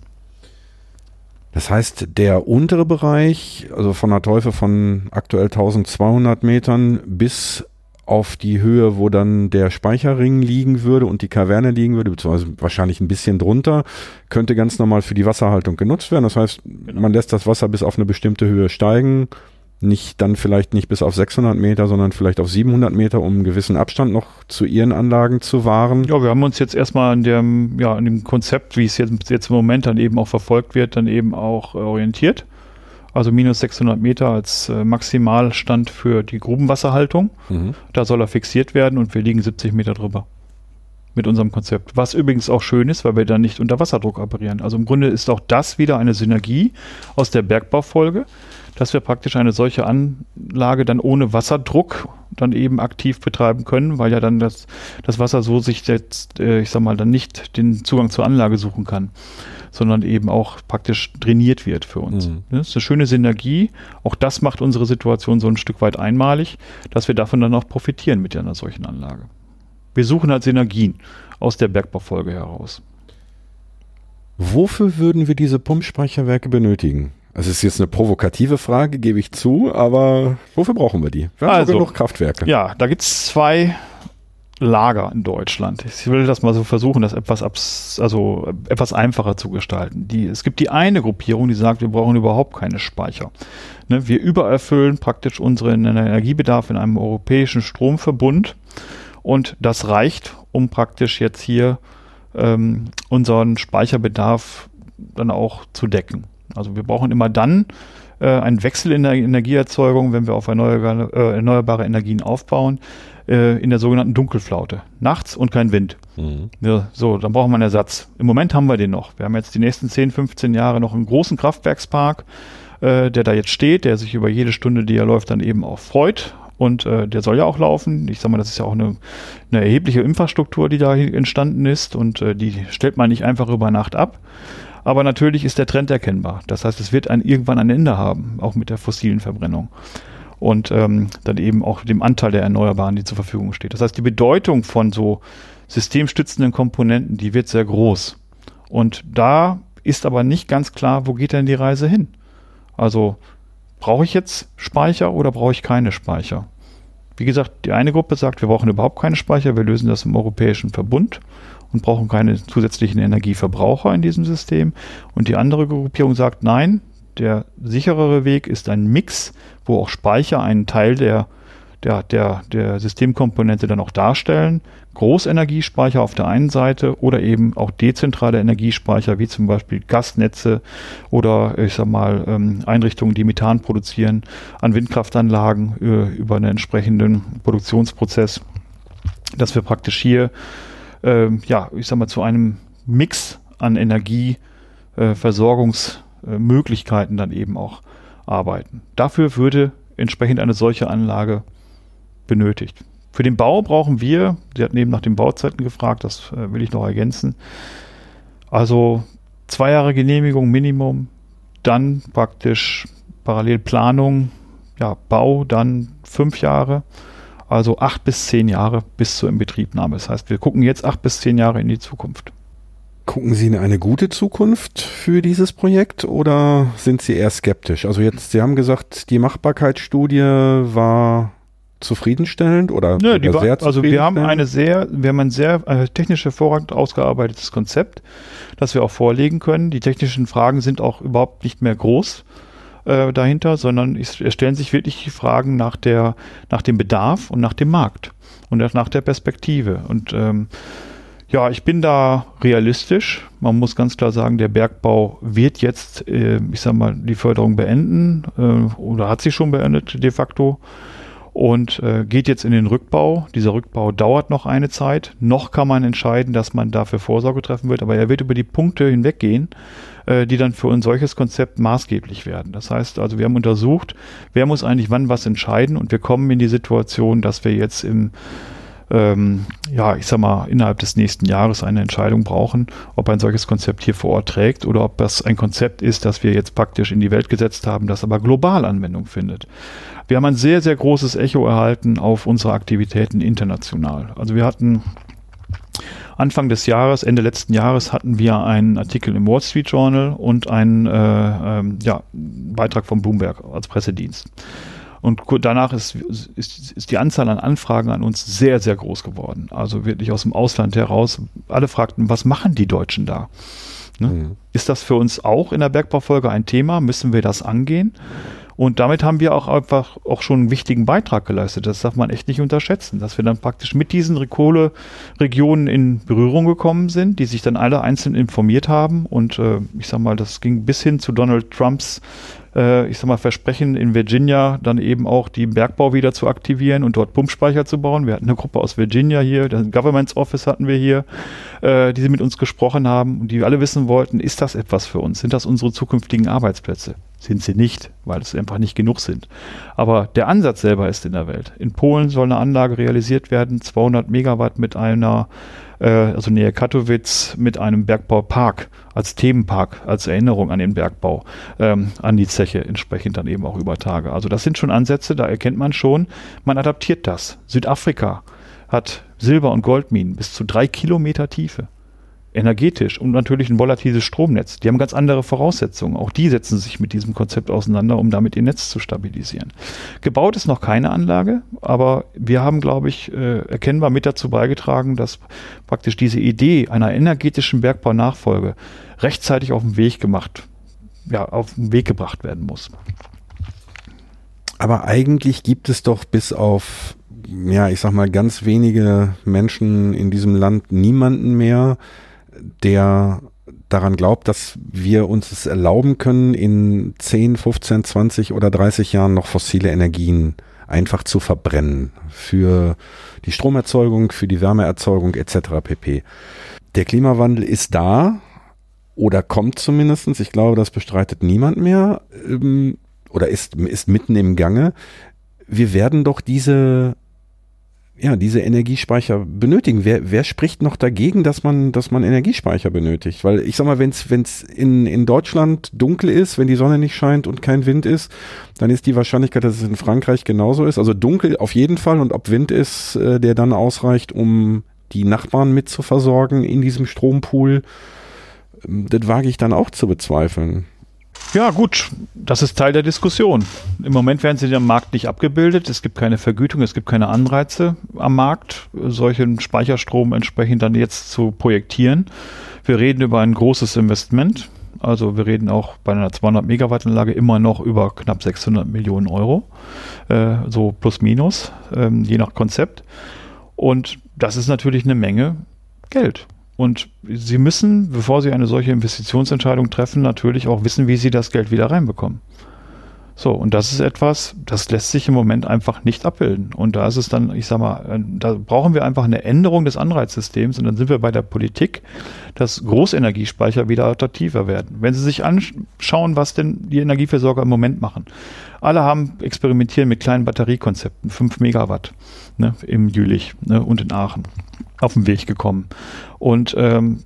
S1: Das heißt, der untere Bereich, also von der Teufel von aktuell 1200 Metern bis auf die Höhe, wo dann der Speicherring liegen würde und die Kaverne liegen würde, beziehungsweise wahrscheinlich ein bisschen drunter, könnte ganz normal für die Wasserhaltung genutzt werden. Das heißt, genau. man lässt das Wasser bis auf eine bestimmte Höhe steigen, nicht dann vielleicht nicht bis auf 600 Meter, sondern vielleicht auf 700 Meter, um einen gewissen Abstand noch zu ihren Anlagen zu wahren.
S2: Ja, wir haben uns jetzt erstmal an dem, ja, an dem Konzept, wie es jetzt, jetzt im Moment dann eben auch verfolgt wird, dann eben auch äh, orientiert. Also minus 600 Meter als äh, Maximalstand für die Grubenwasserhaltung. Mhm. Da soll er fixiert werden und wir liegen 70 Meter drüber mit unserem Konzept. Was übrigens auch schön ist, weil wir dann nicht unter Wasserdruck operieren. Also im Grunde ist auch das wieder eine Synergie aus der Bergbaufolge dass wir praktisch eine solche Anlage dann ohne Wasserdruck dann eben aktiv betreiben können, weil ja dann das, das Wasser so sich jetzt, äh, ich sag mal, dann nicht den Zugang zur Anlage suchen kann, sondern eben auch praktisch trainiert wird für uns. Mhm. Das ist eine schöne Synergie. Auch das macht unsere Situation so ein Stück weit einmalig, dass wir davon dann auch profitieren mit einer solchen Anlage. Wir suchen halt Synergien aus der Bergbaufolge heraus.
S1: Wofür würden wir diese Pumpspeicherwerke benötigen? Es ist jetzt eine provokative Frage, gebe ich zu, aber wofür brauchen wir die?
S2: Wir haben also, genug Kraftwerke. Ja, da gibt es zwei Lager in Deutschland. Ich will das mal so versuchen, das etwas, abs also etwas einfacher zu gestalten. Die, es gibt die eine Gruppierung, die sagt, wir brauchen überhaupt keine Speicher. Ne, wir übererfüllen praktisch unseren Energiebedarf in einem europäischen Stromverbund und das reicht, um praktisch jetzt hier ähm, unseren Speicherbedarf dann auch zu decken. Also wir brauchen immer dann äh, einen Wechsel in der Energieerzeugung, wenn wir auf erneuerbare, äh, erneuerbare Energien aufbauen, äh, in der sogenannten Dunkelflaute. Nachts und kein Wind. Mhm. Ja, so, dann brauchen wir einen Ersatz. Im Moment haben wir den noch. Wir haben jetzt die nächsten 10, 15 Jahre noch einen großen Kraftwerkspark, äh, der da jetzt steht, der sich über jede Stunde, die er läuft, dann eben auch freut. Und äh, der soll ja auch laufen. Ich sag mal, das ist ja auch eine, eine erhebliche Infrastruktur, die da entstanden ist und äh, die stellt man nicht einfach über Nacht ab. Aber natürlich ist der Trend erkennbar. Das heißt, es wird ein, irgendwann ein Ende haben, auch mit der fossilen Verbrennung. Und ähm, dann eben auch dem Anteil der Erneuerbaren, die zur Verfügung steht. Das heißt, die Bedeutung von so systemstützenden Komponenten, die wird sehr groß. Und da ist aber nicht ganz klar, wo geht denn die Reise hin? Also brauche ich jetzt Speicher oder brauche ich keine Speicher? Wie gesagt, die eine Gruppe sagt, wir brauchen überhaupt keine Speicher, wir lösen das im Europäischen Verbund und brauchen keine zusätzlichen Energieverbraucher in diesem System. Und die andere Gruppierung sagt, nein, der sicherere Weg ist ein Mix, wo auch Speicher einen Teil der, der, der, der Systemkomponente dann auch darstellen. Großenergiespeicher auf der einen Seite oder eben auch dezentrale Energiespeicher, wie zum Beispiel Gasnetze oder ich sag mal ähm, Einrichtungen, die Methan produzieren, an Windkraftanlagen äh, über einen entsprechenden Produktionsprozess, dass wir praktisch hier äh, ja, ich sag mal, zu einem Mix an Energieversorgungsmöglichkeiten äh, dann eben auch arbeiten. Dafür würde entsprechend eine solche Anlage benötigt. Für den Bau brauchen wir, Sie hatten eben nach den Bauzeiten gefragt, das äh, will ich noch ergänzen. Also zwei Jahre Genehmigung Minimum, dann praktisch Parallelplanung, ja, Bau, dann fünf Jahre also acht bis zehn Jahre bis zur Inbetriebnahme. Das heißt, wir gucken jetzt acht bis zehn Jahre in die Zukunft.
S1: Gucken Sie in eine gute Zukunft für dieses Projekt oder sind Sie eher skeptisch? Also jetzt, Sie haben gesagt, die Machbarkeitsstudie war zufriedenstellend oder,
S2: Nö, oder war, sehr Also wir haben eine sehr, wir haben ein sehr äh, technisch hervorragend ausgearbeitetes Konzept, das wir auch vorlegen können. Die technischen Fragen sind auch überhaupt nicht mehr groß äh, dahinter, sondern es stellen sich wirklich Fragen nach, der, nach dem Bedarf und nach dem Markt und nach der Perspektive. Und ähm, ja, ich bin da realistisch. Man muss ganz klar sagen, der Bergbau wird jetzt, äh, ich sag mal, die Förderung beenden äh, oder hat sie schon beendet de facto und äh, geht jetzt in den Rückbau. Dieser Rückbau dauert noch eine Zeit. Noch kann man entscheiden, dass man dafür Vorsorge treffen wird, aber er wird über die Punkte hinweggehen, äh, die dann für ein solches Konzept maßgeblich werden. Das heißt also, wir haben untersucht, wer muss eigentlich wann was entscheiden und wir kommen in die Situation, dass wir jetzt im ähm, ja, ich sag mal, innerhalb des nächsten Jahres eine Entscheidung brauchen, ob ein solches Konzept hier vor Ort trägt oder ob das ein Konzept ist, das wir jetzt praktisch in die Welt gesetzt haben, das aber global Anwendung findet. Wir haben ein sehr, sehr großes Echo erhalten auf unsere Aktivitäten international. Also wir hatten Anfang des Jahres, Ende letzten Jahres hatten wir einen Artikel im Wall Street Journal und einen äh, ähm, ja, Beitrag von Bloomberg als Pressedienst. Und danach ist, ist, ist die Anzahl an Anfragen an uns sehr, sehr groß geworden. Also wirklich aus dem Ausland heraus. Alle fragten, was machen die Deutschen da? Ne? Mhm. Ist das für uns auch in der Bergbaufolge ein Thema? Müssen wir das angehen? Und damit haben wir auch einfach auch schon einen wichtigen Beitrag geleistet. Das darf man echt nicht unterschätzen, dass wir dann praktisch mit diesen Kohleregionen in Berührung gekommen sind, die sich dann alle einzeln informiert haben. Und äh, ich sag mal, das ging bis hin zu Donald Trumps äh, ich sag mal, Versprechen in Virginia dann eben auch die Bergbau wieder zu aktivieren und dort Pumpspeicher zu bauen. Wir hatten eine Gruppe aus Virginia hier, das Government's Office hatten wir hier, äh, die mit uns gesprochen haben und die alle wissen wollten, ist das etwas für uns? Sind das unsere zukünftigen Arbeitsplätze? Sind sie nicht, weil es einfach nicht genug sind. Aber der Ansatz selber ist in der Welt. In Polen soll eine Anlage realisiert werden, 200 Megawatt mit einer äh, also nähe Katowice, mit einem Bergbaupark als Themenpark, als Erinnerung an den Bergbau, ähm, an die Zeche entsprechend dann eben auch über Tage. Also das sind schon Ansätze, da erkennt man schon, man adaptiert das. Südafrika hat Silber- und Goldminen bis zu drei Kilometer Tiefe energetisch und natürlich ein volatiles Stromnetz. Die haben ganz andere Voraussetzungen. Auch die setzen sich mit diesem Konzept auseinander, um damit ihr Netz zu stabilisieren. Gebaut ist noch keine Anlage, aber wir haben, glaube ich, äh, erkennbar mit dazu beigetragen, dass praktisch diese Idee einer energetischen Bergbaunachfolge rechtzeitig auf den Weg gemacht, ja, auf den Weg gebracht werden muss.
S1: Aber eigentlich gibt es doch bis auf ja, ich sag mal, ganz wenige Menschen in diesem Land niemanden mehr, der daran glaubt, dass wir uns es erlauben können, in 10, 15, 20 oder 30 Jahren noch fossile Energien einfach zu verbrennen für die Stromerzeugung, für die Wärmeerzeugung etc. pp. Der Klimawandel ist da oder kommt zumindestens. Ich glaube, das bestreitet niemand mehr ähm, oder ist, ist mitten im Gange. Wir werden doch diese ja, diese Energiespeicher benötigen. Wer, wer spricht noch dagegen, dass man, dass man Energiespeicher benötigt? Weil ich sag mal, wenn es in, in Deutschland dunkel ist, wenn die Sonne nicht scheint und kein Wind ist, dann ist die Wahrscheinlichkeit, dass es in Frankreich genauso ist. Also dunkel auf jeden Fall und ob Wind ist, äh, der dann ausreicht, um die Nachbarn mit zu versorgen in diesem Strompool, ähm, das wage ich dann auch zu bezweifeln.
S2: Ja, gut, das ist Teil der Diskussion. Im Moment werden sie am Markt nicht abgebildet. Es gibt keine Vergütung, es gibt keine Anreize am Markt, solchen Speicherstrom entsprechend dann jetzt zu projektieren. Wir reden über ein großes Investment. Also wir reden auch bei einer 200 Megawatt Anlage immer noch über knapp 600 Millionen Euro, äh, so plus minus, ähm, je nach Konzept. Und das ist natürlich eine Menge Geld. Und Sie müssen, bevor Sie eine solche Investitionsentscheidung treffen, natürlich auch wissen, wie Sie das Geld wieder reinbekommen. So, und das ist etwas, das lässt sich im Moment einfach nicht abbilden. Und da ist es dann, ich sag mal, äh, da brauchen wir einfach eine Änderung des Anreizsystems und dann sind wir bei der Politik, dass Großenergiespeicher wieder attraktiver werden. Wenn Sie sich anschauen, was denn die Energieversorger im Moment machen. Alle haben experimentieren mit kleinen Batteriekonzepten, 5 Megawatt ne, im Jülich ne, und in Aachen auf den Weg gekommen. Und ähm,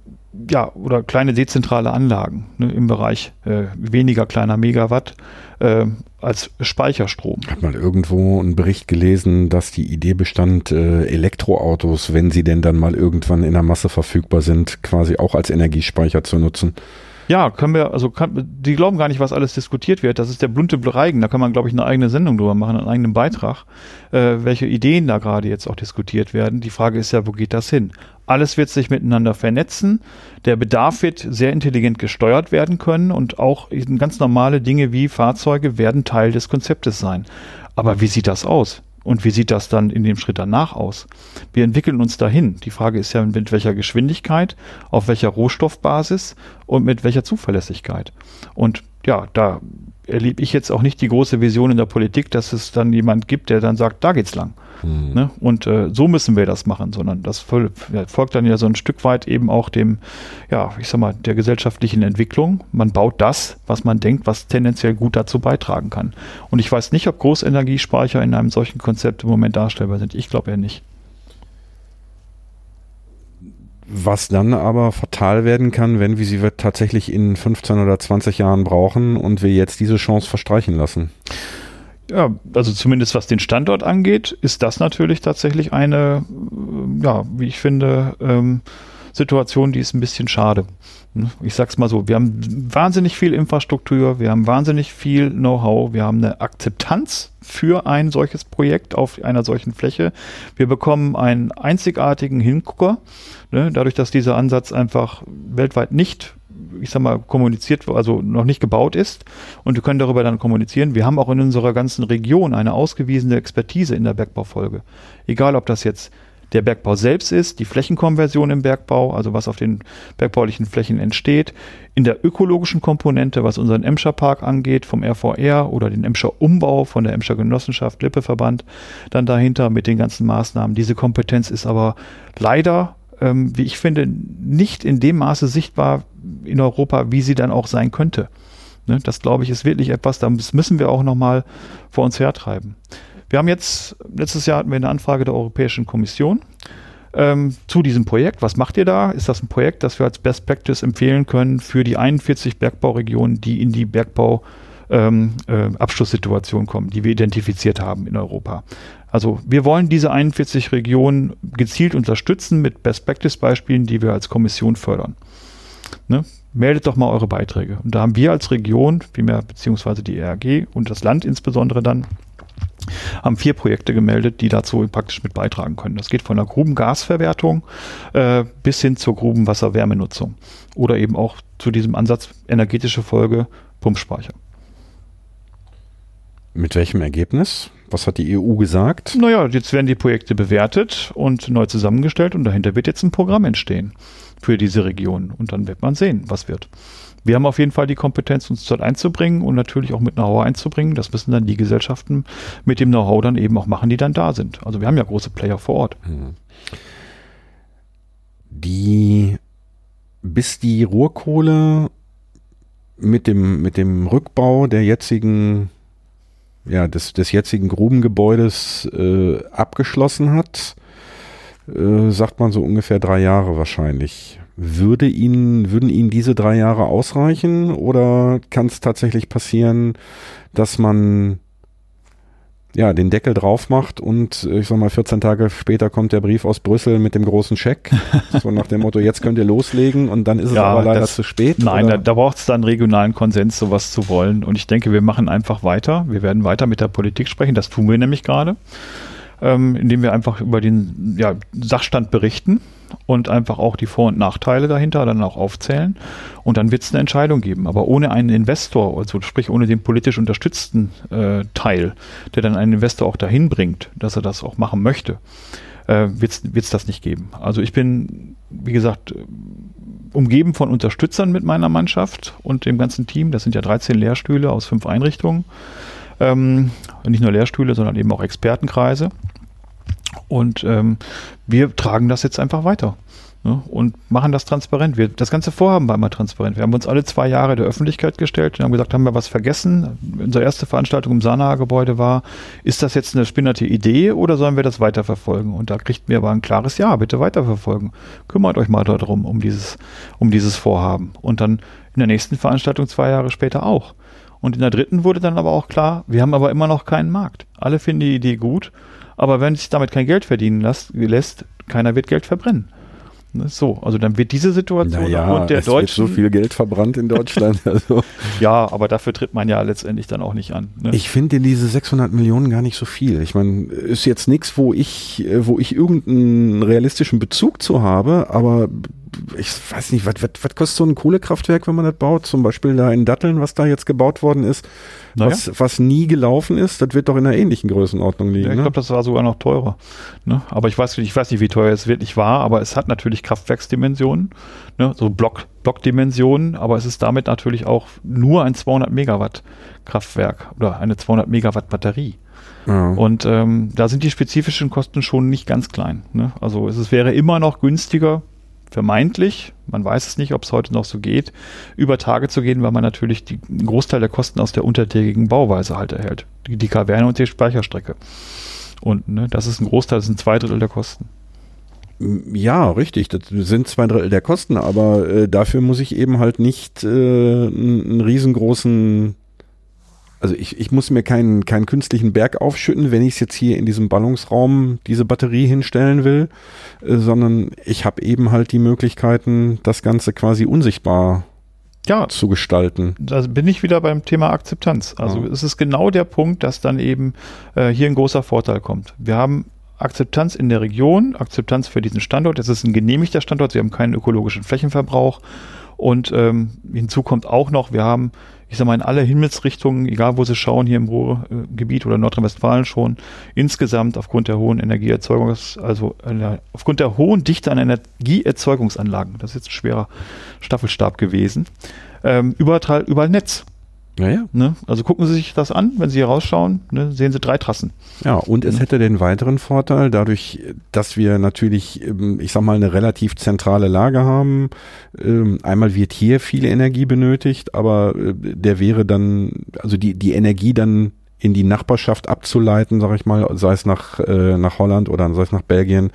S2: ja, oder kleine dezentrale Anlagen ne, im Bereich äh, weniger kleiner Megawatt äh, als Speicherstrom.
S1: Hat mal irgendwo einen Bericht gelesen, dass die Idee bestand, äh, Elektroautos, wenn sie denn dann mal irgendwann in der Masse verfügbar sind, quasi auch als Energiespeicher zu nutzen.
S2: Ja, können wir, also kann, die glauben gar nicht, was alles diskutiert wird. Das ist der bunte Reigen. Da kann man, glaube ich, eine eigene Sendung drüber machen, einen eigenen Beitrag, äh, welche Ideen da gerade jetzt auch diskutiert werden. Die Frage ist ja, wo geht das hin? Alles wird sich miteinander vernetzen. Der Bedarf wird sehr intelligent gesteuert werden können und auch ganz normale Dinge wie Fahrzeuge werden Teil des Konzeptes sein. Aber wie sieht das aus? Und wie sieht das dann in dem Schritt danach aus? Wir entwickeln uns dahin. Die Frage ist ja, mit welcher Geschwindigkeit, auf welcher Rohstoffbasis und mit welcher Zuverlässigkeit. Und ja, da erlebe ich jetzt auch nicht die große Vision in der Politik, dass es dann jemand gibt, der dann sagt, da geht's lang. Mhm. Ne? Und äh, so müssen wir das machen, sondern das folgt dann ja so ein Stück weit eben auch dem, ja, ich sag mal, der gesellschaftlichen Entwicklung. Man baut das, was man denkt, was tendenziell gut dazu beitragen kann. Und ich weiß nicht, ob Großenergiespeicher in einem solchen Konzept im Moment darstellbar sind. Ich glaube eher nicht.
S1: Was dann aber fatal werden kann, wenn wir sie tatsächlich in 15 oder 20 Jahren brauchen und wir jetzt diese Chance verstreichen lassen.
S2: Ja, also zumindest was den Standort angeht, ist das natürlich tatsächlich eine, äh, ja, wie ich finde, ähm, Situation, die ist ein bisschen schade. Ich sag's mal so, wir haben wahnsinnig viel Infrastruktur, wir haben wahnsinnig viel Know-how, wir haben eine Akzeptanz für ein solches Projekt auf einer solchen Fläche. Wir bekommen einen einzigartigen Hingucker, ne, dadurch, dass dieser Ansatz einfach weltweit nicht ich sag mal, kommuniziert, also noch nicht gebaut ist. Und wir können darüber dann kommunizieren. Wir haben auch in unserer ganzen Region eine ausgewiesene Expertise in der Bergbaufolge. Egal, ob das jetzt der Bergbau selbst ist, die Flächenkonversion im Bergbau, also was auf den bergbaulichen Flächen entsteht, in der ökologischen Komponente, was unseren Emscher Park angeht, vom RVR oder den Emscher Umbau von der Emscher Genossenschaft Lippeverband, dann dahinter mit den ganzen Maßnahmen. Diese Kompetenz ist aber leider ähm, wie ich finde, nicht in dem Maße sichtbar in Europa, wie sie dann auch sein könnte. Ne, das glaube ich ist wirklich etwas, das müssen wir auch nochmal vor uns hertreiben. Wir haben jetzt, letztes Jahr hatten wir eine Anfrage der Europäischen Kommission ähm, zu diesem Projekt. Was macht ihr da? Ist das ein Projekt, das wir als Best Practice empfehlen können für die 41 Bergbauregionen, die in die Bergbau ähm, äh, Abschlusssituation kommen, die wir identifiziert haben in Europa. Also wir wollen diese 41 Regionen gezielt unterstützen mit Best-Practice-Beispielen, die wir als Kommission fördern. Ne? Meldet doch mal eure Beiträge. Und da haben wir als Region, vielmehr beziehungsweise die ERG und das Land insbesondere dann, haben vier Projekte gemeldet, die dazu praktisch mit beitragen können. Das geht von der Grubengasverwertung äh, bis hin zur Grubenwasserwärmenutzung oder eben auch zu diesem Ansatz energetische Folge Pumpspeicher.
S1: Mit welchem Ergebnis? Was hat die EU gesagt?
S2: Naja, jetzt werden die Projekte bewertet und neu zusammengestellt und dahinter wird jetzt ein Programm entstehen für diese Region. Und dann wird man sehen, was wird. Wir haben auf jeden Fall die Kompetenz, uns dort einzubringen und natürlich auch mit Know-how einzubringen. Das müssen dann die Gesellschaften mit dem Know-how dann eben auch machen, die dann da sind. Also wir haben ja große Player vor Ort. Hm.
S1: Die, bis die Ruhrkohle mit dem, mit dem Rückbau der jetzigen ja, des, des jetzigen Grubengebäudes äh, abgeschlossen hat, äh, sagt man so ungefähr drei Jahre wahrscheinlich. Würde Ihnen, würden Ihnen diese drei Jahre ausreichen oder kann es tatsächlich passieren, dass man ja, den Deckel drauf macht und äh, ich sag mal 14 Tage später kommt der Brief aus Brüssel mit dem großen Scheck. [LAUGHS] so nach dem Motto, jetzt könnt ihr loslegen und dann ist es ja, aber leider das, zu spät.
S2: Nein, oder? da, da braucht es dann regionalen Konsens, sowas zu wollen. Und ich denke, wir machen einfach weiter. Wir werden weiter mit der Politik sprechen. Das tun wir nämlich gerade, ähm, indem wir einfach über den ja, Sachstand berichten und einfach auch die Vor- und Nachteile dahinter dann auch aufzählen. Und dann wird es eine Entscheidung geben. Aber ohne einen Investor, also sprich ohne den politisch unterstützten äh, Teil, der dann einen Investor auch dahin bringt, dass er das auch machen möchte, äh, wird es das nicht geben. Also ich bin, wie gesagt, umgeben von Unterstützern mit meiner Mannschaft und dem ganzen Team. Das sind ja 13 Lehrstühle aus fünf Einrichtungen. Ähm, nicht nur Lehrstühle, sondern eben auch Expertenkreise. Und ähm, wir tragen das jetzt einfach weiter ne, und machen das transparent. Wir, das ganze Vorhaben war immer transparent. Wir haben uns alle zwei Jahre der Öffentlichkeit gestellt und haben gesagt, haben wir was vergessen? Unsere erste Veranstaltung im Sanaha-Gebäude war, ist das jetzt eine spinnerte Idee oder sollen wir das weiterverfolgen? Und da kriegt mir aber ein klares Ja, bitte weiterverfolgen. Kümmert euch mal darum, um dieses, um dieses Vorhaben. Und dann in der nächsten Veranstaltung zwei Jahre später auch. Und in der dritten wurde dann aber auch klar, wir haben aber immer noch keinen Markt. Alle finden die Idee gut aber wenn sich damit kein Geld verdienen lässt, lässt keiner wird Geld verbrennen. Ne, so, also dann wird diese Situation
S1: naja, aufgrund der es deutschen. Wird so viel Geld verbrannt in Deutschland. [LAUGHS]
S2: Also. ja, aber dafür tritt man ja letztendlich dann auch nicht an.
S1: Ne? Ich finde diese 600 Millionen gar nicht so viel. Ich meine, ist jetzt nichts, wo ich, wo ich irgendeinen realistischen Bezug zu habe, aber ich weiß nicht, was, was, was kostet so ein Kohlekraftwerk, wenn man das baut? Zum Beispiel da in Datteln, was da jetzt gebaut worden ist, naja. was, was nie gelaufen ist, das wird doch in einer ähnlichen Größenordnung liegen. Ja,
S2: ich
S1: ne?
S2: glaube, das war sogar noch teurer. Ne? Aber ich weiß, ich weiß nicht, wie teuer es wirklich war, aber es hat natürlich Kraftwerksdimensionen, ne? so Block, Blockdimensionen, aber es ist damit natürlich auch nur ein 200 Megawatt Kraftwerk oder eine 200 Megawatt Batterie. Ja. Und ähm, da sind die spezifischen Kosten schon nicht ganz klein. Ne? Also es, es wäre immer noch günstiger, vermeintlich, man weiß es nicht, ob es heute noch so geht, über Tage zu gehen, weil man natürlich die, einen Großteil der Kosten aus der untertägigen Bauweise halt erhält. Die, die Kaverne und die Speicherstrecke. Und ne, das ist ein Großteil, das sind zwei Drittel der Kosten.
S1: Ja, richtig. Das sind zwei Drittel der Kosten, aber äh, dafür muss ich eben halt nicht äh, einen riesengroßen also ich, ich muss mir keinen, keinen künstlichen Berg aufschütten, wenn ich es jetzt hier in diesem Ballungsraum diese Batterie hinstellen will, äh, sondern ich habe eben halt die Möglichkeiten, das Ganze quasi unsichtbar ja, zu gestalten.
S2: Da bin ich wieder beim Thema Akzeptanz. Also ja. es ist genau der Punkt, dass dann eben äh, hier ein großer Vorteil kommt. Wir haben Akzeptanz in der Region, Akzeptanz für diesen Standort. Es ist ein genehmigter Standort, Sie haben keinen ökologischen Flächenverbrauch. Und ähm, hinzu kommt auch noch, wir haben ich sag mal, in alle Himmelsrichtungen, egal wo Sie schauen, hier im Ruhrgebiet oder Nordrhein-Westfalen schon, insgesamt aufgrund der hohen Energieerzeugungs-, also äh, aufgrund der hohen Dichte an Energieerzeugungsanlagen, das ist jetzt ein schwerer Staffelstab gewesen, ähm, überall, überall Netz.
S1: Ja, ja.
S2: Ne? Also gucken Sie sich das an, wenn Sie hier rausschauen, ne, sehen Sie drei Trassen.
S1: Ja, und es hätte den weiteren Vorteil, dadurch, dass wir natürlich, ähm, ich sag mal, eine relativ zentrale Lage haben. Ähm, einmal wird hier viel Energie benötigt, aber äh, der wäre dann, also die, die Energie dann in die Nachbarschaft abzuleiten, sag ich mal, sei es nach, äh, nach Holland oder sei es nach Belgien,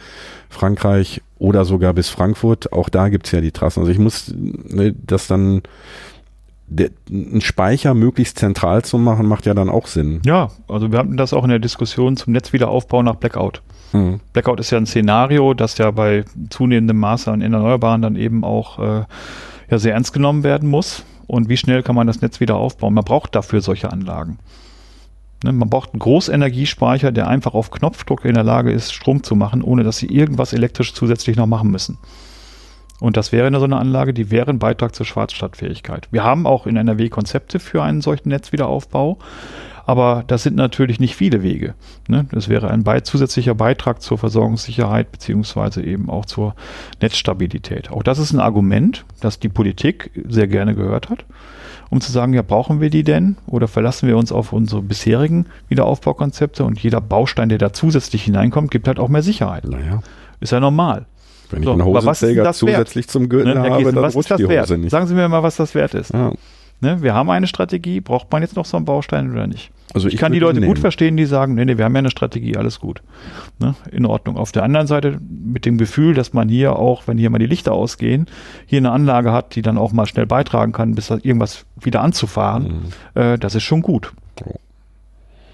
S1: Frankreich oder sogar bis Frankfurt. Auch da gibt's ja die Trassen. Also ich muss ne, das dann einen Speicher möglichst zentral zu machen, macht ja dann auch Sinn.
S2: Ja, also wir hatten das auch in der Diskussion zum Netzwiederaufbau nach Blackout. Hm. Blackout ist ja ein Szenario, das ja bei zunehmendem Maße an Erneuerbaren dann eben auch äh, ja sehr ernst genommen werden muss. Und wie schnell kann man das Netz wieder aufbauen? Man braucht dafür solche Anlagen. Ne, man braucht einen Großenergiespeicher, der einfach auf Knopfdruck in der Lage ist, Strom zu machen, ohne dass sie irgendwas elektrisch zusätzlich noch machen müssen. Und das wäre so eine Anlage, die wäre ein Beitrag zur Schwarzstadtfähigkeit. Wir haben auch in NRW Konzepte für einen solchen Netzwiederaufbau, aber das sind natürlich nicht viele Wege. Ne? Das wäre ein be zusätzlicher Beitrag zur Versorgungssicherheit beziehungsweise eben auch zur Netzstabilität. Auch das ist ein Argument, das die Politik sehr gerne gehört hat, um zu sagen, ja, brauchen wir die denn oder verlassen wir uns auf unsere bisherigen Wiederaufbaukonzepte und jeder Baustein, der da zusätzlich hineinkommt, gibt halt auch mehr Sicherheit.
S1: Naja.
S2: Ist ja normal.
S1: Wenn so, ich einen Hosenträger zusätzlich zum Gürtel ne, habe,
S2: dann was rutscht die Hose wert? nicht. Sagen Sie mir mal, was das wert ist. Ja. Ne, wir haben eine Strategie, braucht man jetzt noch so einen Baustein oder nicht? Also ich, ich kann die Leute gut verstehen, die sagen, nee, nee, wir haben ja eine Strategie, alles gut. Ne, in Ordnung. Auf der anderen Seite mit dem Gefühl, dass man hier auch, wenn hier mal die Lichter ausgehen, hier eine Anlage hat, die dann auch mal schnell beitragen kann, bis irgendwas wieder anzufahren, mhm. äh, das ist schon gut. Oh.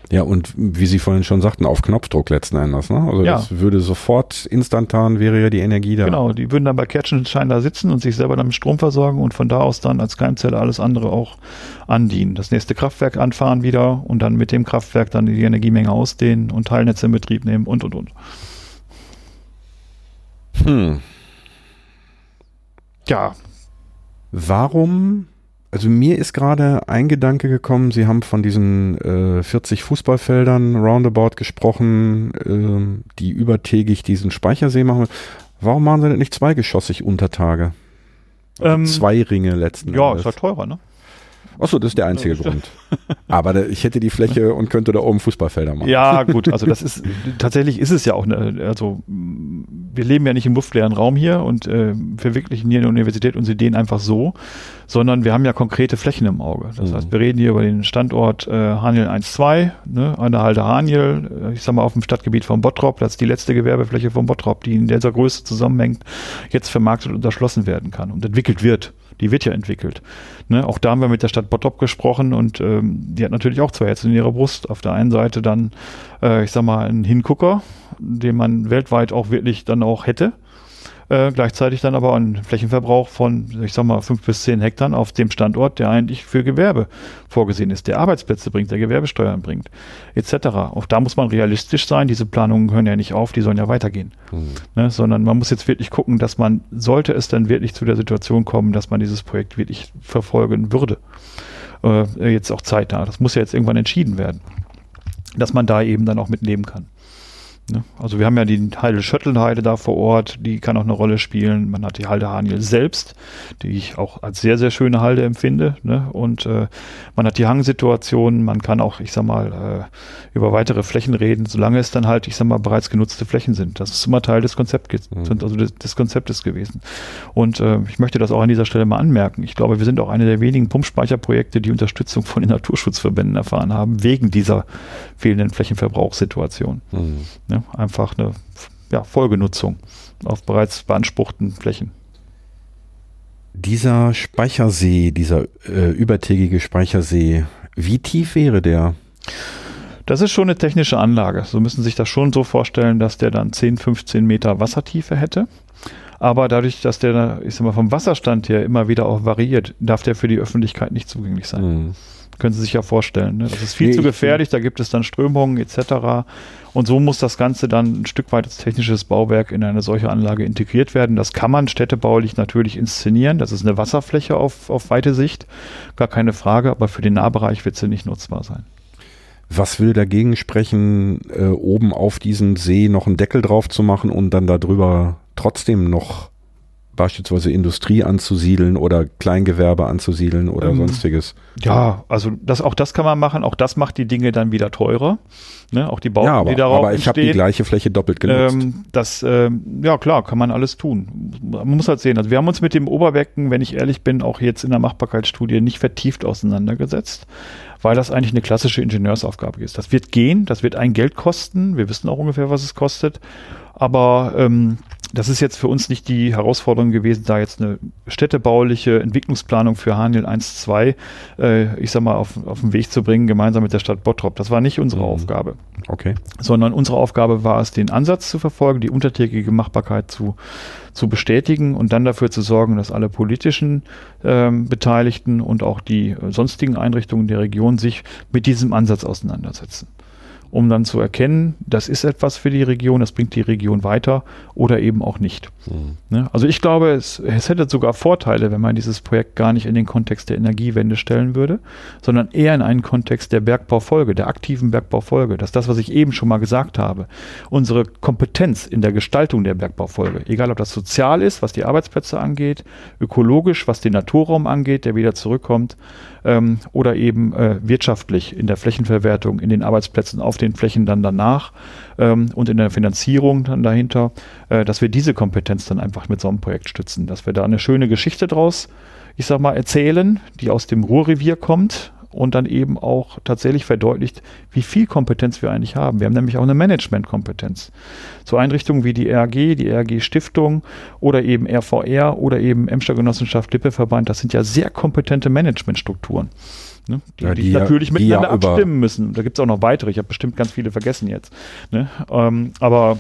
S1: Ja, und wie Sie vorhin schon sagten, auf Knopfdruck letzten Endes. Ne? Also ja. das würde sofort instantan wäre ja die Energie da.
S2: Genau, die würden dann bei Kerzenschein da sitzen und sich selber dann mit Strom versorgen und von da aus dann als Keimzelle alles andere auch andienen. Das nächste Kraftwerk anfahren wieder und dann mit dem Kraftwerk dann die Energiemenge ausdehnen und Teilnetze in Betrieb nehmen und und und.
S1: Hm. Ja. Warum also mir ist gerade ein Gedanke gekommen, Sie haben von diesen äh, 40 Fußballfeldern roundabout gesprochen, äh, die übertägig diesen Speichersee machen. Warum machen Sie das nicht zweigeschossig unter Tage? Ähm, zwei Ringe letzten
S2: Ja, Endes. ist halt teurer, ne?
S1: Achso, das ist der einzige Grund. Aber da, ich hätte die Fläche [LAUGHS] und könnte da oben Fußballfelder machen.
S2: Ja, gut, also das [LAUGHS] ist, tatsächlich ist es ja auch, eine, also wir leben ja nicht im luftleeren Raum hier und äh, verwirklichen hier eine Universität unsere Ideen einfach so, sondern wir haben ja konkrete Flächen im Auge. Das mhm. heißt, wir reden hier über den Standort äh, Haniel 1-2, ne, an der Halde Haniel, äh, ich sag mal auf dem Stadtgebiet von Bottrop, das ist die letzte Gewerbefläche von Bottrop, die in dieser Größe zusammenhängt, jetzt vermarktet und erschlossen werden kann und entwickelt wird die wird ja entwickelt. Ne? Auch da haben wir mit der Stadt Bottrop gesprochen und ähm, die hat natürlich auch zwei Herzen in ihrer Brust. Auf der einen Seite dann, äh, ich sag mal, einen Hingucker, den man weltweit auch wirklich dann auch hätte äh, gleichzeitig dann aber einen Flächenverbrauch von, ich sag mal, fünf bis zehn Hektar auf dem Standort, der eigentlich für Gewerbe vorgesehen ist, der Arbeitsplätze bringt, der Gewerbesteuern bringt, etc. Auch da muss man realistisch sein. Diese Planungen hören ja nicht auf, die sollen ja weitergehen. Mhm. Ne, sondern man muss jetzt wirklich gucken, dass man, sollte es dann wirklich zu der Situation kommen, dass man dieses Projekt wirklich verfolgen würde, äh, jetzt auch zeitnah. Das muss ja jetzt irgendwann entschieden werden, dass man da eben dann auch mitnehmen kann. Ne? Also wir haben ja die Heide Schöttelheide da vor Ort, die kann auch eine Rolle spielen. Man hat die Halde Haniel selbst, die ich auch als sehr, sehr schöne Halde empfinde. Ne? Und äh, man hat die Hangsituation, man kann auch, ich sag mal, äh, über weitere Flächen reden, solange es dann halt, ich sag mal, bereits genutzte Flächen sind. Das ist immer Teil des Konzepts, mhm. also des, des, Konzeptes gewesen. Und äh, ich möchte das auch an dieser Stelle mal anmerken. Ich glaube, wir sind auch eine der wenigen Pumpspeicherprojekte, die Unterstützung von den Naturschutzverbänden erfahren haben, wegen dieser fehlenden Flächenverbrauchssituation. Mhm. Ja? Ne? Einfach eine ja, Folgenutzung auf bereits beanspruchten Flächen.
S1: Dieser Speichersee, dieser äh, übertägige Speichersee, wie tief wäre der?
S2: Das ist schon eine technische Anlage. So müssen Sie sich das schon so vorstellen, dass der dann 10, 15 Meter Wassertiefe hätte. Aber dadurch, dass der, ich sag mal, vom Wasserstand her immer wieder auch variiert, darf der für die Öffentlichkeit nicht zugänglich sein. Mhm. Können Sie sich ja vorstellen. Ne? Das ist viel nee, zu gefährlich, da gibt es dann Strömungen etc. Und so muss das Ganze dann ein Stück weit als technisches Bauwerk in eine solche Anlage integriert werden. Das kann man städtebaulich natürlich inszenieren. Das ist eine Wasserfläche auf, auf weite Sicht, gar keine Frage, aber für den Nahbereich wird sie nicht nutzbar sein.
S1: Was will dagegen sprechen, äh, oben auf diesen See noch einen Deckel drauf zu machen und dann darüber trotzdem noch beispielsweise Industrie anzusiedeln oder Kleingewerbe anzusiedeln oder ähm, sonstiges.
S2: Ja, also das, auch das kann man machen. Auch das macht die Dinge dann wieder teurer. Ne? Auch die Bauten,
S1: ja, aber,
S2: die darauf
S1: aber ich habe die gleiche Fläche doppelt genutzt.
S2: Ähm, das, ähm, ja klar, kann man alles tun. Man muss halt sehen. Also wir haben uns mit dem Oberbecken, wenn ich ehrlich bin, auch jetzt in der Machbarkeitsstudie nicht vertieft auseinandergesetzt weil das eigentlich eine klassische Ingenieursaufgabe ist. Das wird gehen, das wird ein Geld kosten. Wir wissen auch ungefähr, was es kostet. Aber ähm, das ist jetzt für uns nicht die Herausforderung gewesen, da jetzt eine städtebauliche Entwicklungsplanung für Hanel 1, 2, äh, ich sag mal, auf, auf den Weg zu bringen, gemeinsam mit der Stadt Bottrop. Das war nicht unsere mhm. Aufgabe.
S1: Okay.
S2: Sondern unsere Aufgabe war es, den Ansatz zu verfolgen, die untertägige Machbarkeit zu, zu bestätigen und dann dafür zu sorgen, dass alle politischen ähm, Beteiligten und auch die sonstigen Einrichtungen der Region sich mit diesem Ansatz auseinandersetzen um dann zu erkennen, das ist etwas für die Region, das bringt die Region weiter oder eben auch nicht. Mhm. Ne? Also ich glaube, es, es, hätte sogar Vorteile, wenn man dieses Projekt gar nicht in den Kontext der Energiewende stellen würde, sondern eher in einen Kontext der Bergbaufolge, der aktiven Bergbaufolge. Dass das, was ich eben schon mal gesagt habe, unsere Kompetenz in der Gestaltung der Bergbaufolge, egal ob das sozial ist, was die Arbeitsplätze angeht, ökologisch, was den Naturraum angeht, der wieder zurückkommt, ähm, oder eben äh, wirtschaftlich in der Flächenverwertung, in den Arbeitsplätzen auf den Flächen dann danach ähm, und in der Finanzierung dann dahinter, äh, dass wir diese Kompetenz dann einfach mit so einem Projekt stützen, dass wir da eine schöne Geschichte draus, ich sag mal, erzählen, die aus dem Ruhrrevier kommt, und dann eben auch tatsächlich verdeutlicht, wie viel Kompetenz wir eigentlich haben. Wir haben nämlich auch eine Managementkompetenz. So Einrichtungen wie die RAG, die RAG Stiftung oder eben RVR oder eben Emscher Genossenschaft Lippeverband, das sind ja sehr kompetente Managementstrukturen. Ne? Die, ja, die, die natürlich miteinander ja abstimmen müssen. Da gibt es auch noch weitere. Ich habe bestimmt ganz viele vergessen jetzt. Ne? Ähm, aber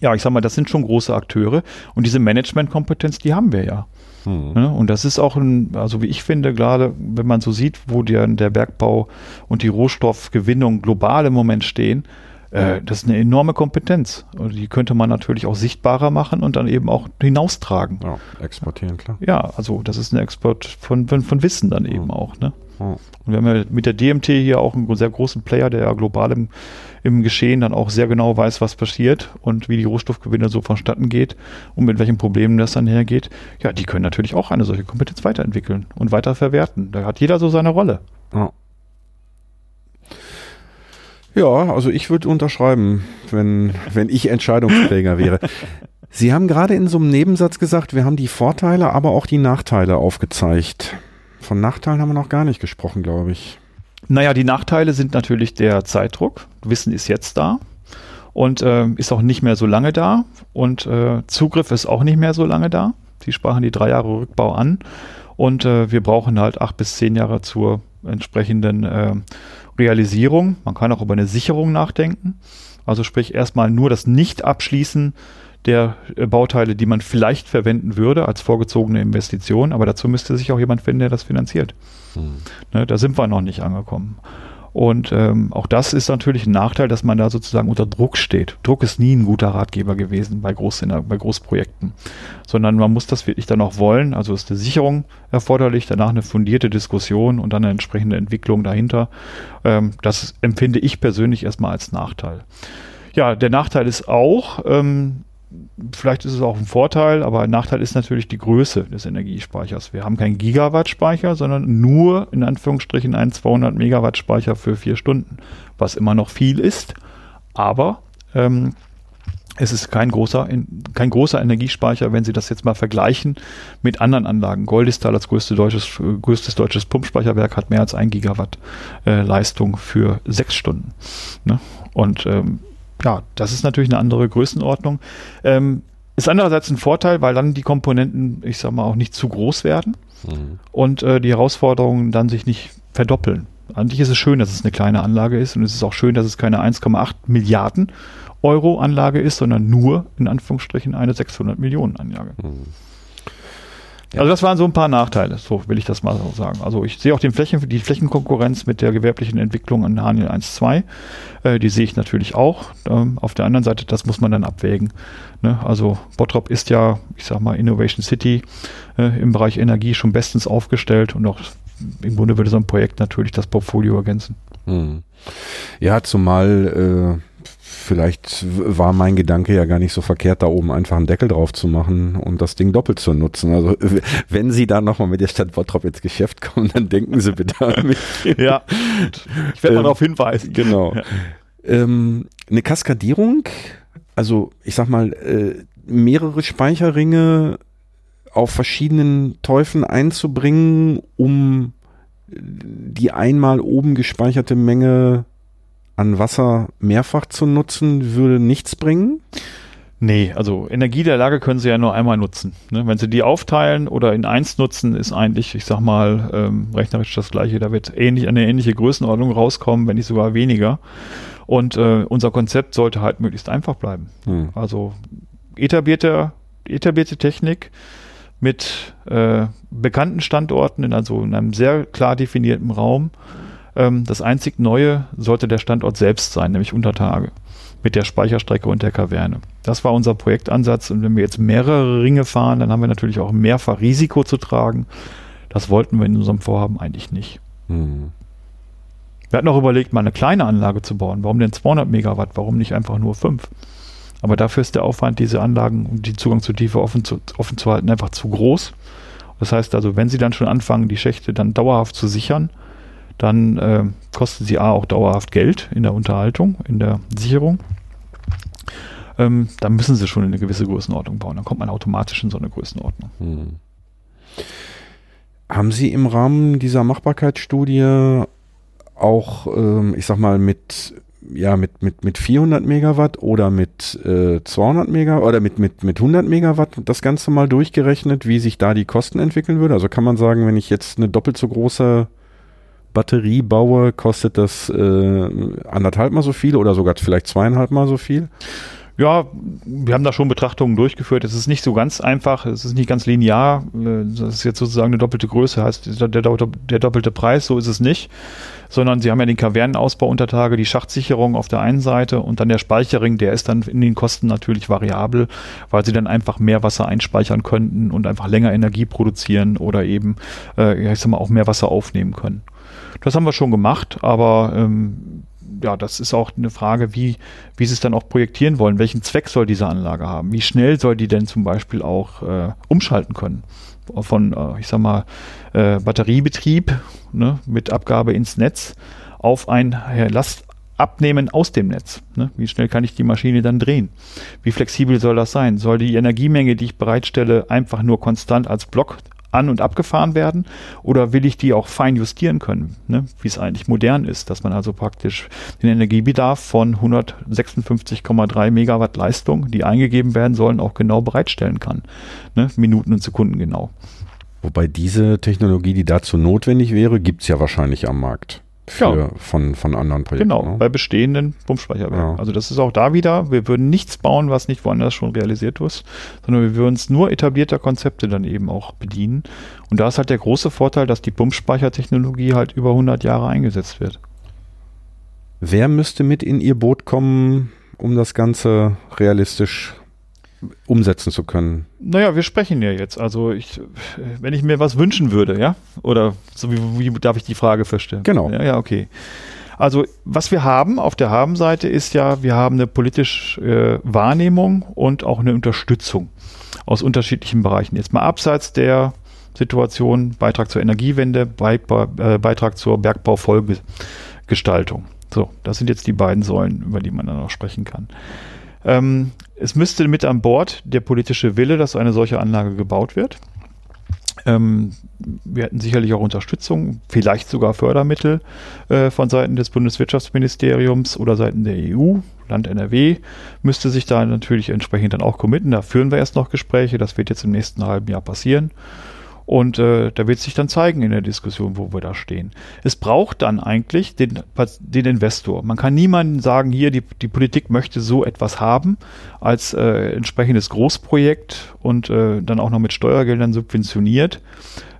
S2: ja, ich sag mal, das sind schon große Akteure und diese Managementkompetenz, die haben wir ja. Mhm. Und das ist auch ein, also wie ich finde, gerade wenn man so sieht, wo der, der Bergbau und die Rohstoffgewinnung global im Moment stehen, äh, das ist eine enorme Kompetenz. Und die könnte man natürlich auch sichtbarer machen und dann eben auch hinaustragen.
S1: Ja, exportieren, klar.
S2: Ja, also das ist ein Export von, von, von Wissen dann eben mhm. auch. Ne? Und wir haben ja mit der DMT hier auch einen sehr großen Player, der ja global im, im Geschehen dann auch sehr genau weiß, was passiert und wie die Rohstoffgewinne so vonstatten geht und mit welchen Problemen das dann hergeht. Ja, die können natürlich auch eine solche Kompetenz weiterentwickeln und weiter verwerten. Da hat jeder so seine Rolle.
S1: Ja. Ja, also ich würde unterschreiben, wenn, wenn ich Entscheidungsträger wäre. [LAUGHS] Sie haben gerade in so einem Nebensatz gesagt, wir haben die Vorteile, aber auch die Nachteile aufgezeigt. Von Nachteilen haben wir noch gar nicht gesprochen, glaube ich.
S2: Naja, die Nachteile sind natürlich der Zeitdruck. Wissen ist jetzt da und äh, ist auch nicht mehr so lange da und äh, Zugriff ist auch nicht mehr so lange da. Sie sprachen die drei Jahre Rückbau an und äh, wir brauchen halt acht bis zehn Jahre zur entsprechenden äh, Realisierung. Man kann auch über eine Sicherung nachdenken. Also sprich erstmal nur das Nicht-Abschließen der äh, Bauteile, die man vielleicht verwenden würde als vorgezogene Investition, aber dazu müsste sich auch jemand finden, der das finanziert. Hm. Ne, da sind wir noch nicht angekommen. Und ähm, auch das ist natürlich ein Nachteil, dass man da sozusagen unter Druck steht. Druck ist nie ein guter Ratgeber gewesen bei, Groß bei Großprojekten, sondern man muss das wirklich dann auch wollen. Also ist eine Sicherung erforderlich, danach eine fundierte Diskussion und dann eine entsprechende Entwicklung dahinter. Ähm, das empfinde ich persönlich erstmal als Nachteil. Ja, der Nachteil ist auch, ähm, vielleicht ist es auch ein Vorteil, aber ein Nachteil ist natürlich die Größe des Energiespeichers. Wir haben keinen Gigawatt-Speicher, sondern nur in Anführungsstrichen einen 200 Megawatt-Speicher für vier Stunden, was immer noch viel ist, aber ähm, es ist kein großer, kein großer Energiespeicher, wenn Sie das jetzt mal vergleichen mit anderen Anlagen. Goldistal als größte deutsches, größtes deutsches Pumpspeicherwerk hat mehr als ein Gigawatt äh, Leistung für sechs Stunden. Ne? Und ähm, ja, das ist natürlich eine andere Größenordnung. Ähm, ist andererseits ein Vorteil, weil dann die Komponenten, ich sag mal, auch nicht zu groß werden mhm. und äh, die Herausforderungen dann sich nicht verdoppeln. Eigentlich ist es schön, dass es eine kleine Anlage ist und es ist auch schön, dass es keine 1,8 Milliarden Euro Anlage ist, sondern nur in Anführungsstrichen eine 600 Millionen Anlage. Mhm. Ja. Also das waren so ein paar Nachteile, so will ich das mal so sagen. Also ich sehe auch den Flächen, die Flächenkonkurrenz mit der gewerblichen Entwicklung an Haniel 1.2, äh, die sehe ich natürlich auch. Ähm, auf der anderen Seite, das muss man dann abwägen. Ne? Also Bottrop ist ja, ich sag mal, Innovation City äh, im Bereich Energie schon bestens aufgestellt und auch im Grunde würde so ein Projekt natürlich das Portfolio ergänzen. Hm.
S1: Ja, zumal äh vielleicht war mein Gedanke ja gar nicht so verkehrt, da oben einfach einen Deckel drauf zu machen und das Ding doppelt zu nutzen. Also wenn Sie da nochmal mit der Stadt Bottrop ins Geschäft kommen, dann denken Sie bitte an mich. [LAUGHS]
S2: ja, ich werde mal ähm, darauf hinweisen.
S1: Genau. Ja. Ähm, eine Kaskadierung, also ich sag mal, äh, mehrere Speicherringe auf verschiedenen Teufen einzubringen, um die einmal oben gespeicherte Menge an Wasser mehrfach zu nutzen, würde nichts bringen?
S2: Nee, also Energie der Lage können sie ja nur einmal nutzen. Ne? Wenn sie die aufteilen oder in eins nutzen, ist eigentlich, ich sag mal, ähm, rechnerisch das gleiche. Da wird ähnlich, eine ähnliche Größenordnung rauskommen, wenn nicht sogar weniger. Und äh, unser Konzept sollte halt möglichst einfach bleiben. Hm. Also etablierte, etablierte Technik mit äh, bekannten Standorten, in, also in einem sehr klar definierten Raum ähm, das einzig Neue sollte der Standort selbst sein, nämlich Untertage mit der Speicherstrecke und der Kaverne. Das war unser Projektansatz. Und wenn wir jetzt mehrere Ringe fahren, dann haben wir natürlich auch mehrfach Risiko zu tragen. Das wollten wir in unserem Vorhaben eigentlich nicht. Hm. Wir hatten auch überlegt, mal eine kleine Anlage zu bauen. Warum denn 200 Megawatt? Warum nicht einfach nur 5? Aber dafür ist der Aufwand, diese Anlagen, um die Zugang zur Tiefe offen zu, offen zu halten, einfach zu groß. Das heißt also, wenn Sie dann schon anfangen, die Schächte dann dauerhaft zu sichern, dann äh, kostet sie A auch dauerhaft Geld in der Unterhaltung, in der Sicherung. Ähm, dann müssen sie schon in eine gewisse Größenordnung bauen. Dann kommt man automatisch in so eine Größenordnung. Hm.
S1: Haben Sie im Rahmen dieser Machbarkeitsstudie auch, ähm, ich sag mal, mit ja, mit, mit, mit 400 Megawatt oder mit äh, 200 Megawatt oder mit, mit, mit 100 Megawatt das Ganze mal durchgerechnet, wie sich da die Kosten entwickeln würde. Also kann man sagen, wenn ich jetzt eine doppelt so große Batterie baue, kostet das äh, anderthalb mal so viel oder sogar vielleicht zweieinhalb mal so viel?
S2: Ja, wir haben da schon Betrachtungen durchgeführt. Es ist nicht so ganz einfach, es ist nicht ganz linear. Das ist jetzt sozusagen eine doppelte Größe, heißt der, der, der doppelte Preis, so ist es nicht. Sondern sie haben ja den Kavernenausbau unter Tage, die Schachtsicherung auf der einen Seite und dann der Speicherring, der ist dann in den Kosten natürlich variabel, weil sie dann einfach mehr Wasser einspeichern könnten und einfach länger Energie produzieren oder eben, äh, ich sag mal, auch mehr Wasser aufnehmen können. Das haben wir schon gemacht, aber ähm, ja, das ist auch eine Frage, wie, wie sie es dann auch projektieren wollen. Welchen Zweck soll diese Anlage haben? Wie schnell soll die denn zum Beispiel auch äh, umschalten können? Von, äh, ich sag mal, äh, Batteriebetrieb ne, mit Abgabe ins Netz auf ein äh, Lastabnehmen aus dem Netz. Ne? Wie schnell kann ich die Maschine dann drehen? Wie flexibel soll das sein? Soll die Energiemenge, die ich bereitstelle, einfach nur konstant als Block an- und abgefahren werden? Oder will ich die auch fein justieren können, ne? wie es eigentlich modern ist, dass man also praktisch den Energiebedarf von 156,3 Megawatt Leistung, die eingegeben werden sollen, auch genau bereitstellen kann. Ne? Minuten und Sekunden genau.
S1: Wobei diese Technologie, die dazu notwendig wäre, gibt es ja wahrscheinlich am Markt für, ja. von, von anderen
S2: Projekten. Genau, ne? bei bestehenden Pumpspeicherwerken. Ja. Also das ist auch da wieder, wir würden nichts bauen, was nicht woanders schon realisiert ist, sondern wir würden uns nur etablierter Konzepte dann eben auch bedienen. Und da ist halt der große Vorteil, dass die Pumpspeichertechnologie halt über 100 Jahre eingesetzt wird.
S1: Wer müsste mit in Ihr Boot kommen, um das Ganze realistisch umsetzen zu können?
S2: Naja, wir sprechen ja jetzt. Also ich, wenn ich mir was wünschen würde, ja? Oder so wie, wie darf ich die Frage verstehen?
S1: Genau.
S2: Ja, ja, okay. Also was wir haben auf der Habenseite ist ja, wir haben eine politische äh, Wahrnehmung und auch eine Unterstützung aus unterschiedlichen Bereichen. Jetzt mal abseits der Situation, Beitrag zur Energiewende, Beitrag, äh, Beitrag zur Bergbaufolgegestaltung. So, das sind jetzt die beiden Säulen, über die man dann noch sprechen kann. Ähm, es müsste mit an Bord der politische Wille, dass eine solche Anlage gebaut wird. Ähm, wir hätten sicherlich auch Unterstützung, vielleicht sogar Fördermittel äh, von Seiten des Bundeswirtschaftsministeriums oder Seiten der EU. Land NRW müsste sich da natürlich entsprechend dann auch committen. Da führen wir erst noch Gespräche. Das wird jetzt im nächsten halben Jahr passieren. Und äh, da wird sich dann zeigen in der Diskussion, wo wir da stehen. Es braucht dann eigentlich den, den Investor. Man kann niemandem sagen, hier, die, die Politik möchte so etwas haben als äh, entsprechendes Großprojekt und äh, dann auch noch mit Steuergeldern subventioniert,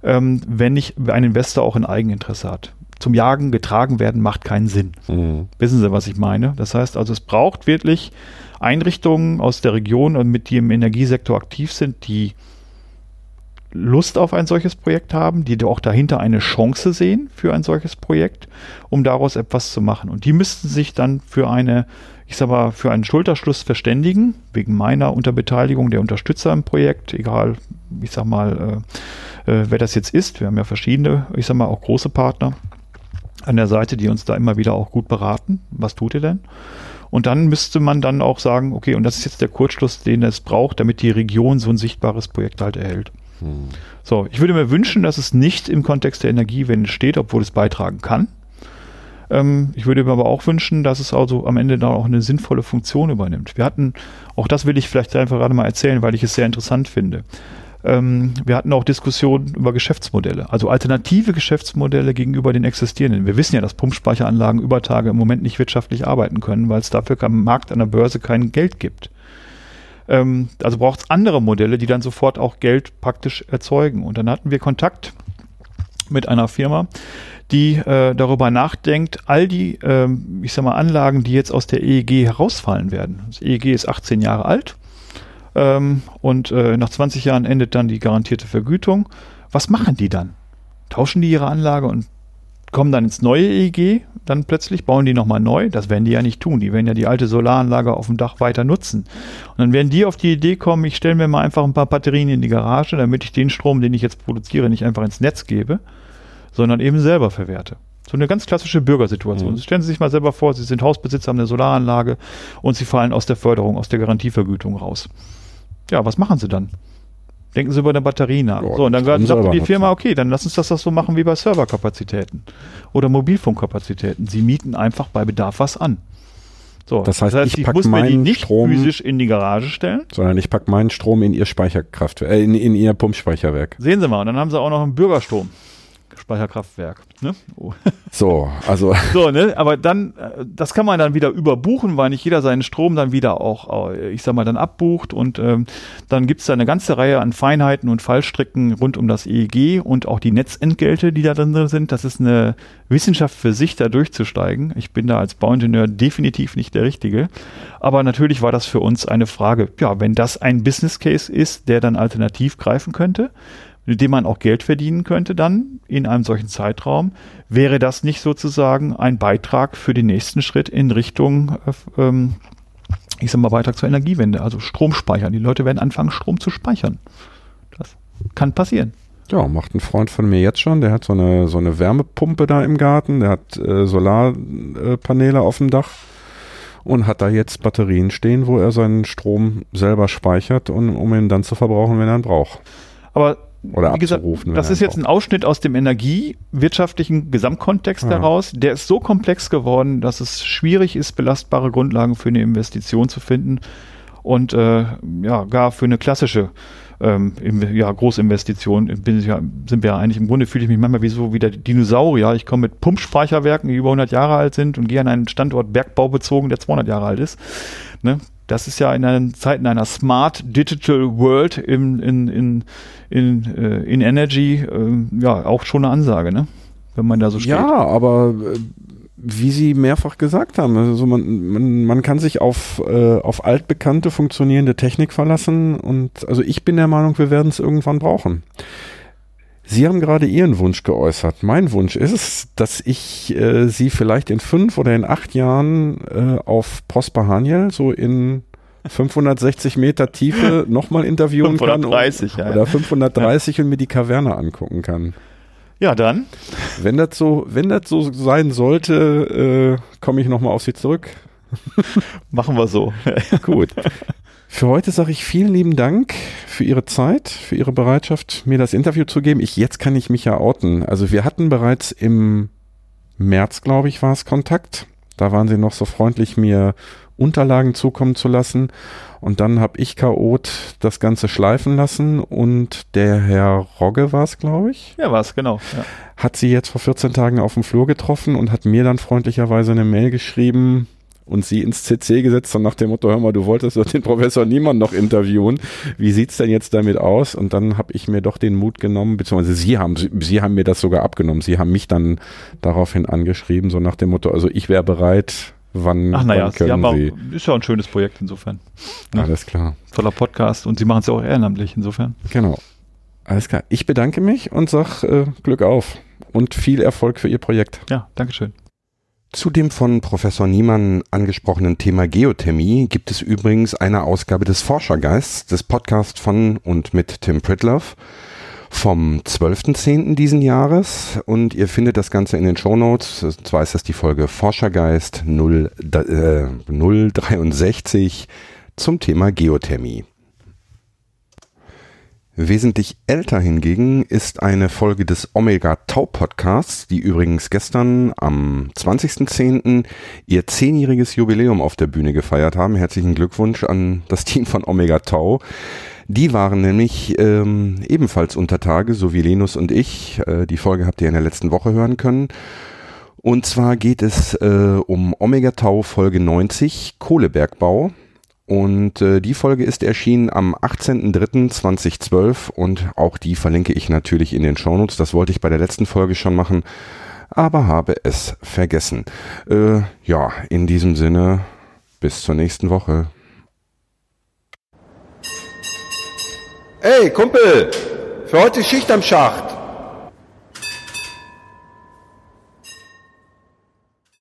S2: ähm, wenn nicht ein Investor auch ein Eigeninteresse hat. Zum Jagen getragen werden macht keinen Sinn. Mhm. Wissen Sie, was ich meine? Das heißt also, es braucht wirklich Einrichtungen aus der Region, mit die im Energiesektor aktiv sind, die Lust auf ein solches Projekt haben, die auch dahinter eine Chance sehen für ein solches Projekt, um daraus etwas zu machen. Und die müssten sich dann für eine, ich sag mal, für einen Schulterschluss verständigen, wegen meiner Unterbeteiligung der Unterstützer im Projekt, egal, ich sag mal, äh, äh, wer das jetzt ist. Wir haben ja verschiedene, ich sag mal, auch große Partner an der Seite, die uns da immer wieder auch gut beraten. Was tut ihr denn? Und dann müsste man dann auch sagen, okay, und das ist jetzt der Kurzschluss, den es braucht, damit die Region so ein sichtbares Projekt halt erhält. So, ich würde mir wünschen, dass es nicht im Kontext der Energiewende steht, obwohl es beitragen kann. Ähm, ich würde mir aber auch wünschen, dass es also am Ende da auch eine sinnvolle Funktion übernimmt. Wir hatten, auch das will ich vielleicht einfach gerade mal erzählen, weil ich es sehr interessant finde. Ähm, wir hatten auch Diskussionen über Geschäftsmodelle, also alternative Geschäftsmodelle gegenüber den existierenden. Wir wissen ja, dass Pumpspeicheranlagen über Tage im Moment nicht wirtschaftlich arbeiten können, weil es dafür am Markt an der Börse kein Geld gibt. Ähm, also braucht es andere Modelle, die dann sofort auch Geld praktisch erzeugen. Und dann hatten wir Kontakt mit einer Firma, die äh, darüber nachdenkt, all die, ähm, ich sag mal, Anlagen, die jetzt aus der EEG herausfallen werden. Das EEG ist 18 Jahre alt ähm, und äh, nach 20 Jahren endet dann die garantierte Vergütung. Was machen die dann? Tauschen die ihre Anlage und kommen dann ins neue EEG, dann plötzlich bauen die nochmal neu. Das werden die ja nicht tun. Die werden ja die alte Solaranlage auf dem Dach weiter nutzen. Und dann werden die auf die Idee kommen, ich stelle mir mal einfach ein paar Batterien in die Garage, damit ich den Strom, den ich jetzt produziere, nicht einfach ins Netz gebe, sondern eben selber verwerte. So eine ganz klassische Bürgersituation. Mhm. Stellen Sie sich mal selber vor, Sie sind Hausbesitzer, haben eine Solaranlage und Sie fallen aus der Förderung, aus der Garantievergütung raus. Ja, was machen Sie dann? Denken Sie über eine Batterie nach. Ja, so, und dann sagt die Firma, okay, dann lass uns das, das so machen wie bei Serverkapazitäten oder Mobilfunkkapazitäten. Sie mieten einfach bei Bedarf was an.
S1: So, das heißt, das heißt ich, ich muss mir die nicht Strom,
S2: physisch in die Garage stellen.
S1: Sondern ich packe meinen Strom in ihr Speicherkraftwerk, äh, in, in ihr Pumpspeicherwerk.
S2: Sehen Sie mal, und dann haben Sie auch noch einen Bürgerstrom. Speicherkraftwerk. Ne?
S1: Oh. So, also. [LAUGHS]
S2: So, ne? Aber dann, äh, das kann man dann wieder überbuchen, weil nicht jeder seinen Strom dann wieder auch, äh, ich sag mal, dann abbucht und ähm, dann gibt's da eine ganze Reihe an Feinheiten und Fallstricken rund um das EEG und auch die Netzentgelte, die da drin sind. Das ist eine Wissenschaft für sich, da durchzusteigen. Ich bin da als Bauingenieur definitiv nicht der Richtige. Aber natürlich war das für uns eine Frage, ja, wenn das ein Business Case ist, der dann alternativ greifen könnte, mit dem man auch Geld verdienen könnte dann in einem solchen Zeitraum, wäre das nicht sozusagen ein Beitrag für den nächsten Schritt in Richtung, äh, ähm, ich sag mal, Beitrag zur Energiewende, also Strom speichern. Die Leute werden anfangen, Strom zu speichern. Das kann passieren.
S1: Ja, macht ein Freund von mir jetzt schon. Der hat so eine, so eine Wärmepumpe da im Garten. Der hat äh, Solarpaneele auf dem Dach und hat da jetzt Batterien stehen, wo er seinen Strom selber speichert, und, um ihn dann zu verbrauchen, wenn er ihn braucht.
S2: Aber oder Wie gesagt, das ist jetzt ein Ausschnitt aus dem energiewirtschaftlichen Gesamtkontext ja. daraus. Der ist so komplex geworden, dass es schwierig ist, belastbare Grundlagen für eine Investition zu finden und äh, ja gar für eine klassische ähm, ja, Großinvestition bin ich ja, sind wir ja eigentlich im Grunde fühle ich mich manchmal wie so wie der Dinosaurier. Ich komme mit Pumpspeicherwerken, die über 100 Jahre alt sind und gehe an einen Standort Bergbau bezogen, der 200 Jahre alt ist. Ne? Das ist ja in einer Zeit in einer Smart Digital World in, in, in, in, äh, in Energy äh, ja auch schon eine Ansage, ne? Wenn man da so steht.
S1: Ja, aber äh, wie Sie mehrfach gesagt haben, also man, man, man kann sich auf, äh, auf altbekannte funktionierende Technik verlassen und also ich bin der Meinung, wir werden es irgendwann brauchen. Sie haben gerade Ihren Wunsch geäußert. Mein Wunsch ist dass ich äh, Sie vielleicht in fünf oder in acht Jahren äh, auf Prosper Haniel so in 560 Meter Tiefe [LAUGHS] nochmal interviewen
S2: 530, kann.
S1: Und, ja. Oder 530 ja. und mir die Kaverne angucken kann.
S2: Ja, dann.
S1: Wenn das so, wenn das so sein sollte, äh, komme ich nochmal auf Sie zurück. [LAUGHS]
S2: Machen wir so.
S1: Gut.
S3: Für heute sage ich vielen lieben Dank für Ihre Zeit, für Ihre Bereitschaft, mir das Interview zu geben. Ich, jetzt kann ich mich ja outen. Also wir hatten bereits im März, glaube ich, war es Kontakt. Da waren Sie noch so freundlich, mir Unterlagen zukommen zu lassen. Und dann habe ich Chaot das Ganze schleifen lassen und der Herr Rogge war es, glaube ich.
S2: Ja, war es, genau. Ja.
S3: Hat sie jetzt vor 14 Tagen auf dem Flur getroffen und hat mir dann freundlicherweise eine Mail geschrieben, und sie ins CC gesetzt und nach dem Motto, hör mal, du wolltest doch den Professor Niemann noch interviewen. Wie sieht's denn jetzt damit aus? Und dann habe ich mir doch den Mut genommen, beziehungsweise sie haben, sie, sie haben mir das sogar abgenommen. Sie haben mich dann daraufhin angeschrieben, so nach dem Motto, also ich wäre bereit, wann,
S2: Ach naja,
S3: wann können
S2: auch,
S3: Sie?
S2: ist ja ein schönes Projekt insofern. Ne?
S3: Alles klar.
S2: Toller Podcast und Sie machen es ja auch ehrenamtlich insofern.
S3: Genau. Alles klar. Ich bedanke mich und sag äh, Glück auf und viel Erfolg für Ihr Projekt.
S2: Ja, Dankeschön.
S3: Zu dem von Professor Niemann angesprochenen Thema Geothermie gibt es übrigens eine Ausgabe des Forschergeists, des Podcasts von und mit Tim Pritloff vom 12.10. diesen Jahres und ihr findet das Ganze in den Shownotes. Und zwar ist das die Folge Forschergeist 0, äh, 063 zum Thema Geothermie. Wesentlich älter hingegen ist eine Folge des Omega Tau Podcasts, die übrigens gestern am 20.10. ihr zehnjähriges Jubiläum auf der Bühne gefeiert haben. Herzlichen Glückwunsch an das Team von Omega Tau. Die waren nämlich ähm, ebenfalls unter Tage, so wie Lenus und ich. Äh, die Folge habt ihr in der letzten Woche hören können. Und zwar geht es äh, um Omega Tau Folge 90, Kohlebergbau. Und äh, die Folge ist erschienen am 18.03.2012 und auch die verlinke ich natürlich in den Shownotes. Das wollte ich bei der letzten Folge schon machen, aber habe es vergessen. Äh, ja, in diesem Sinne, bis zur nächsten Woche.
S4: Ey, Kumpel, für heute Schicht am Schacht.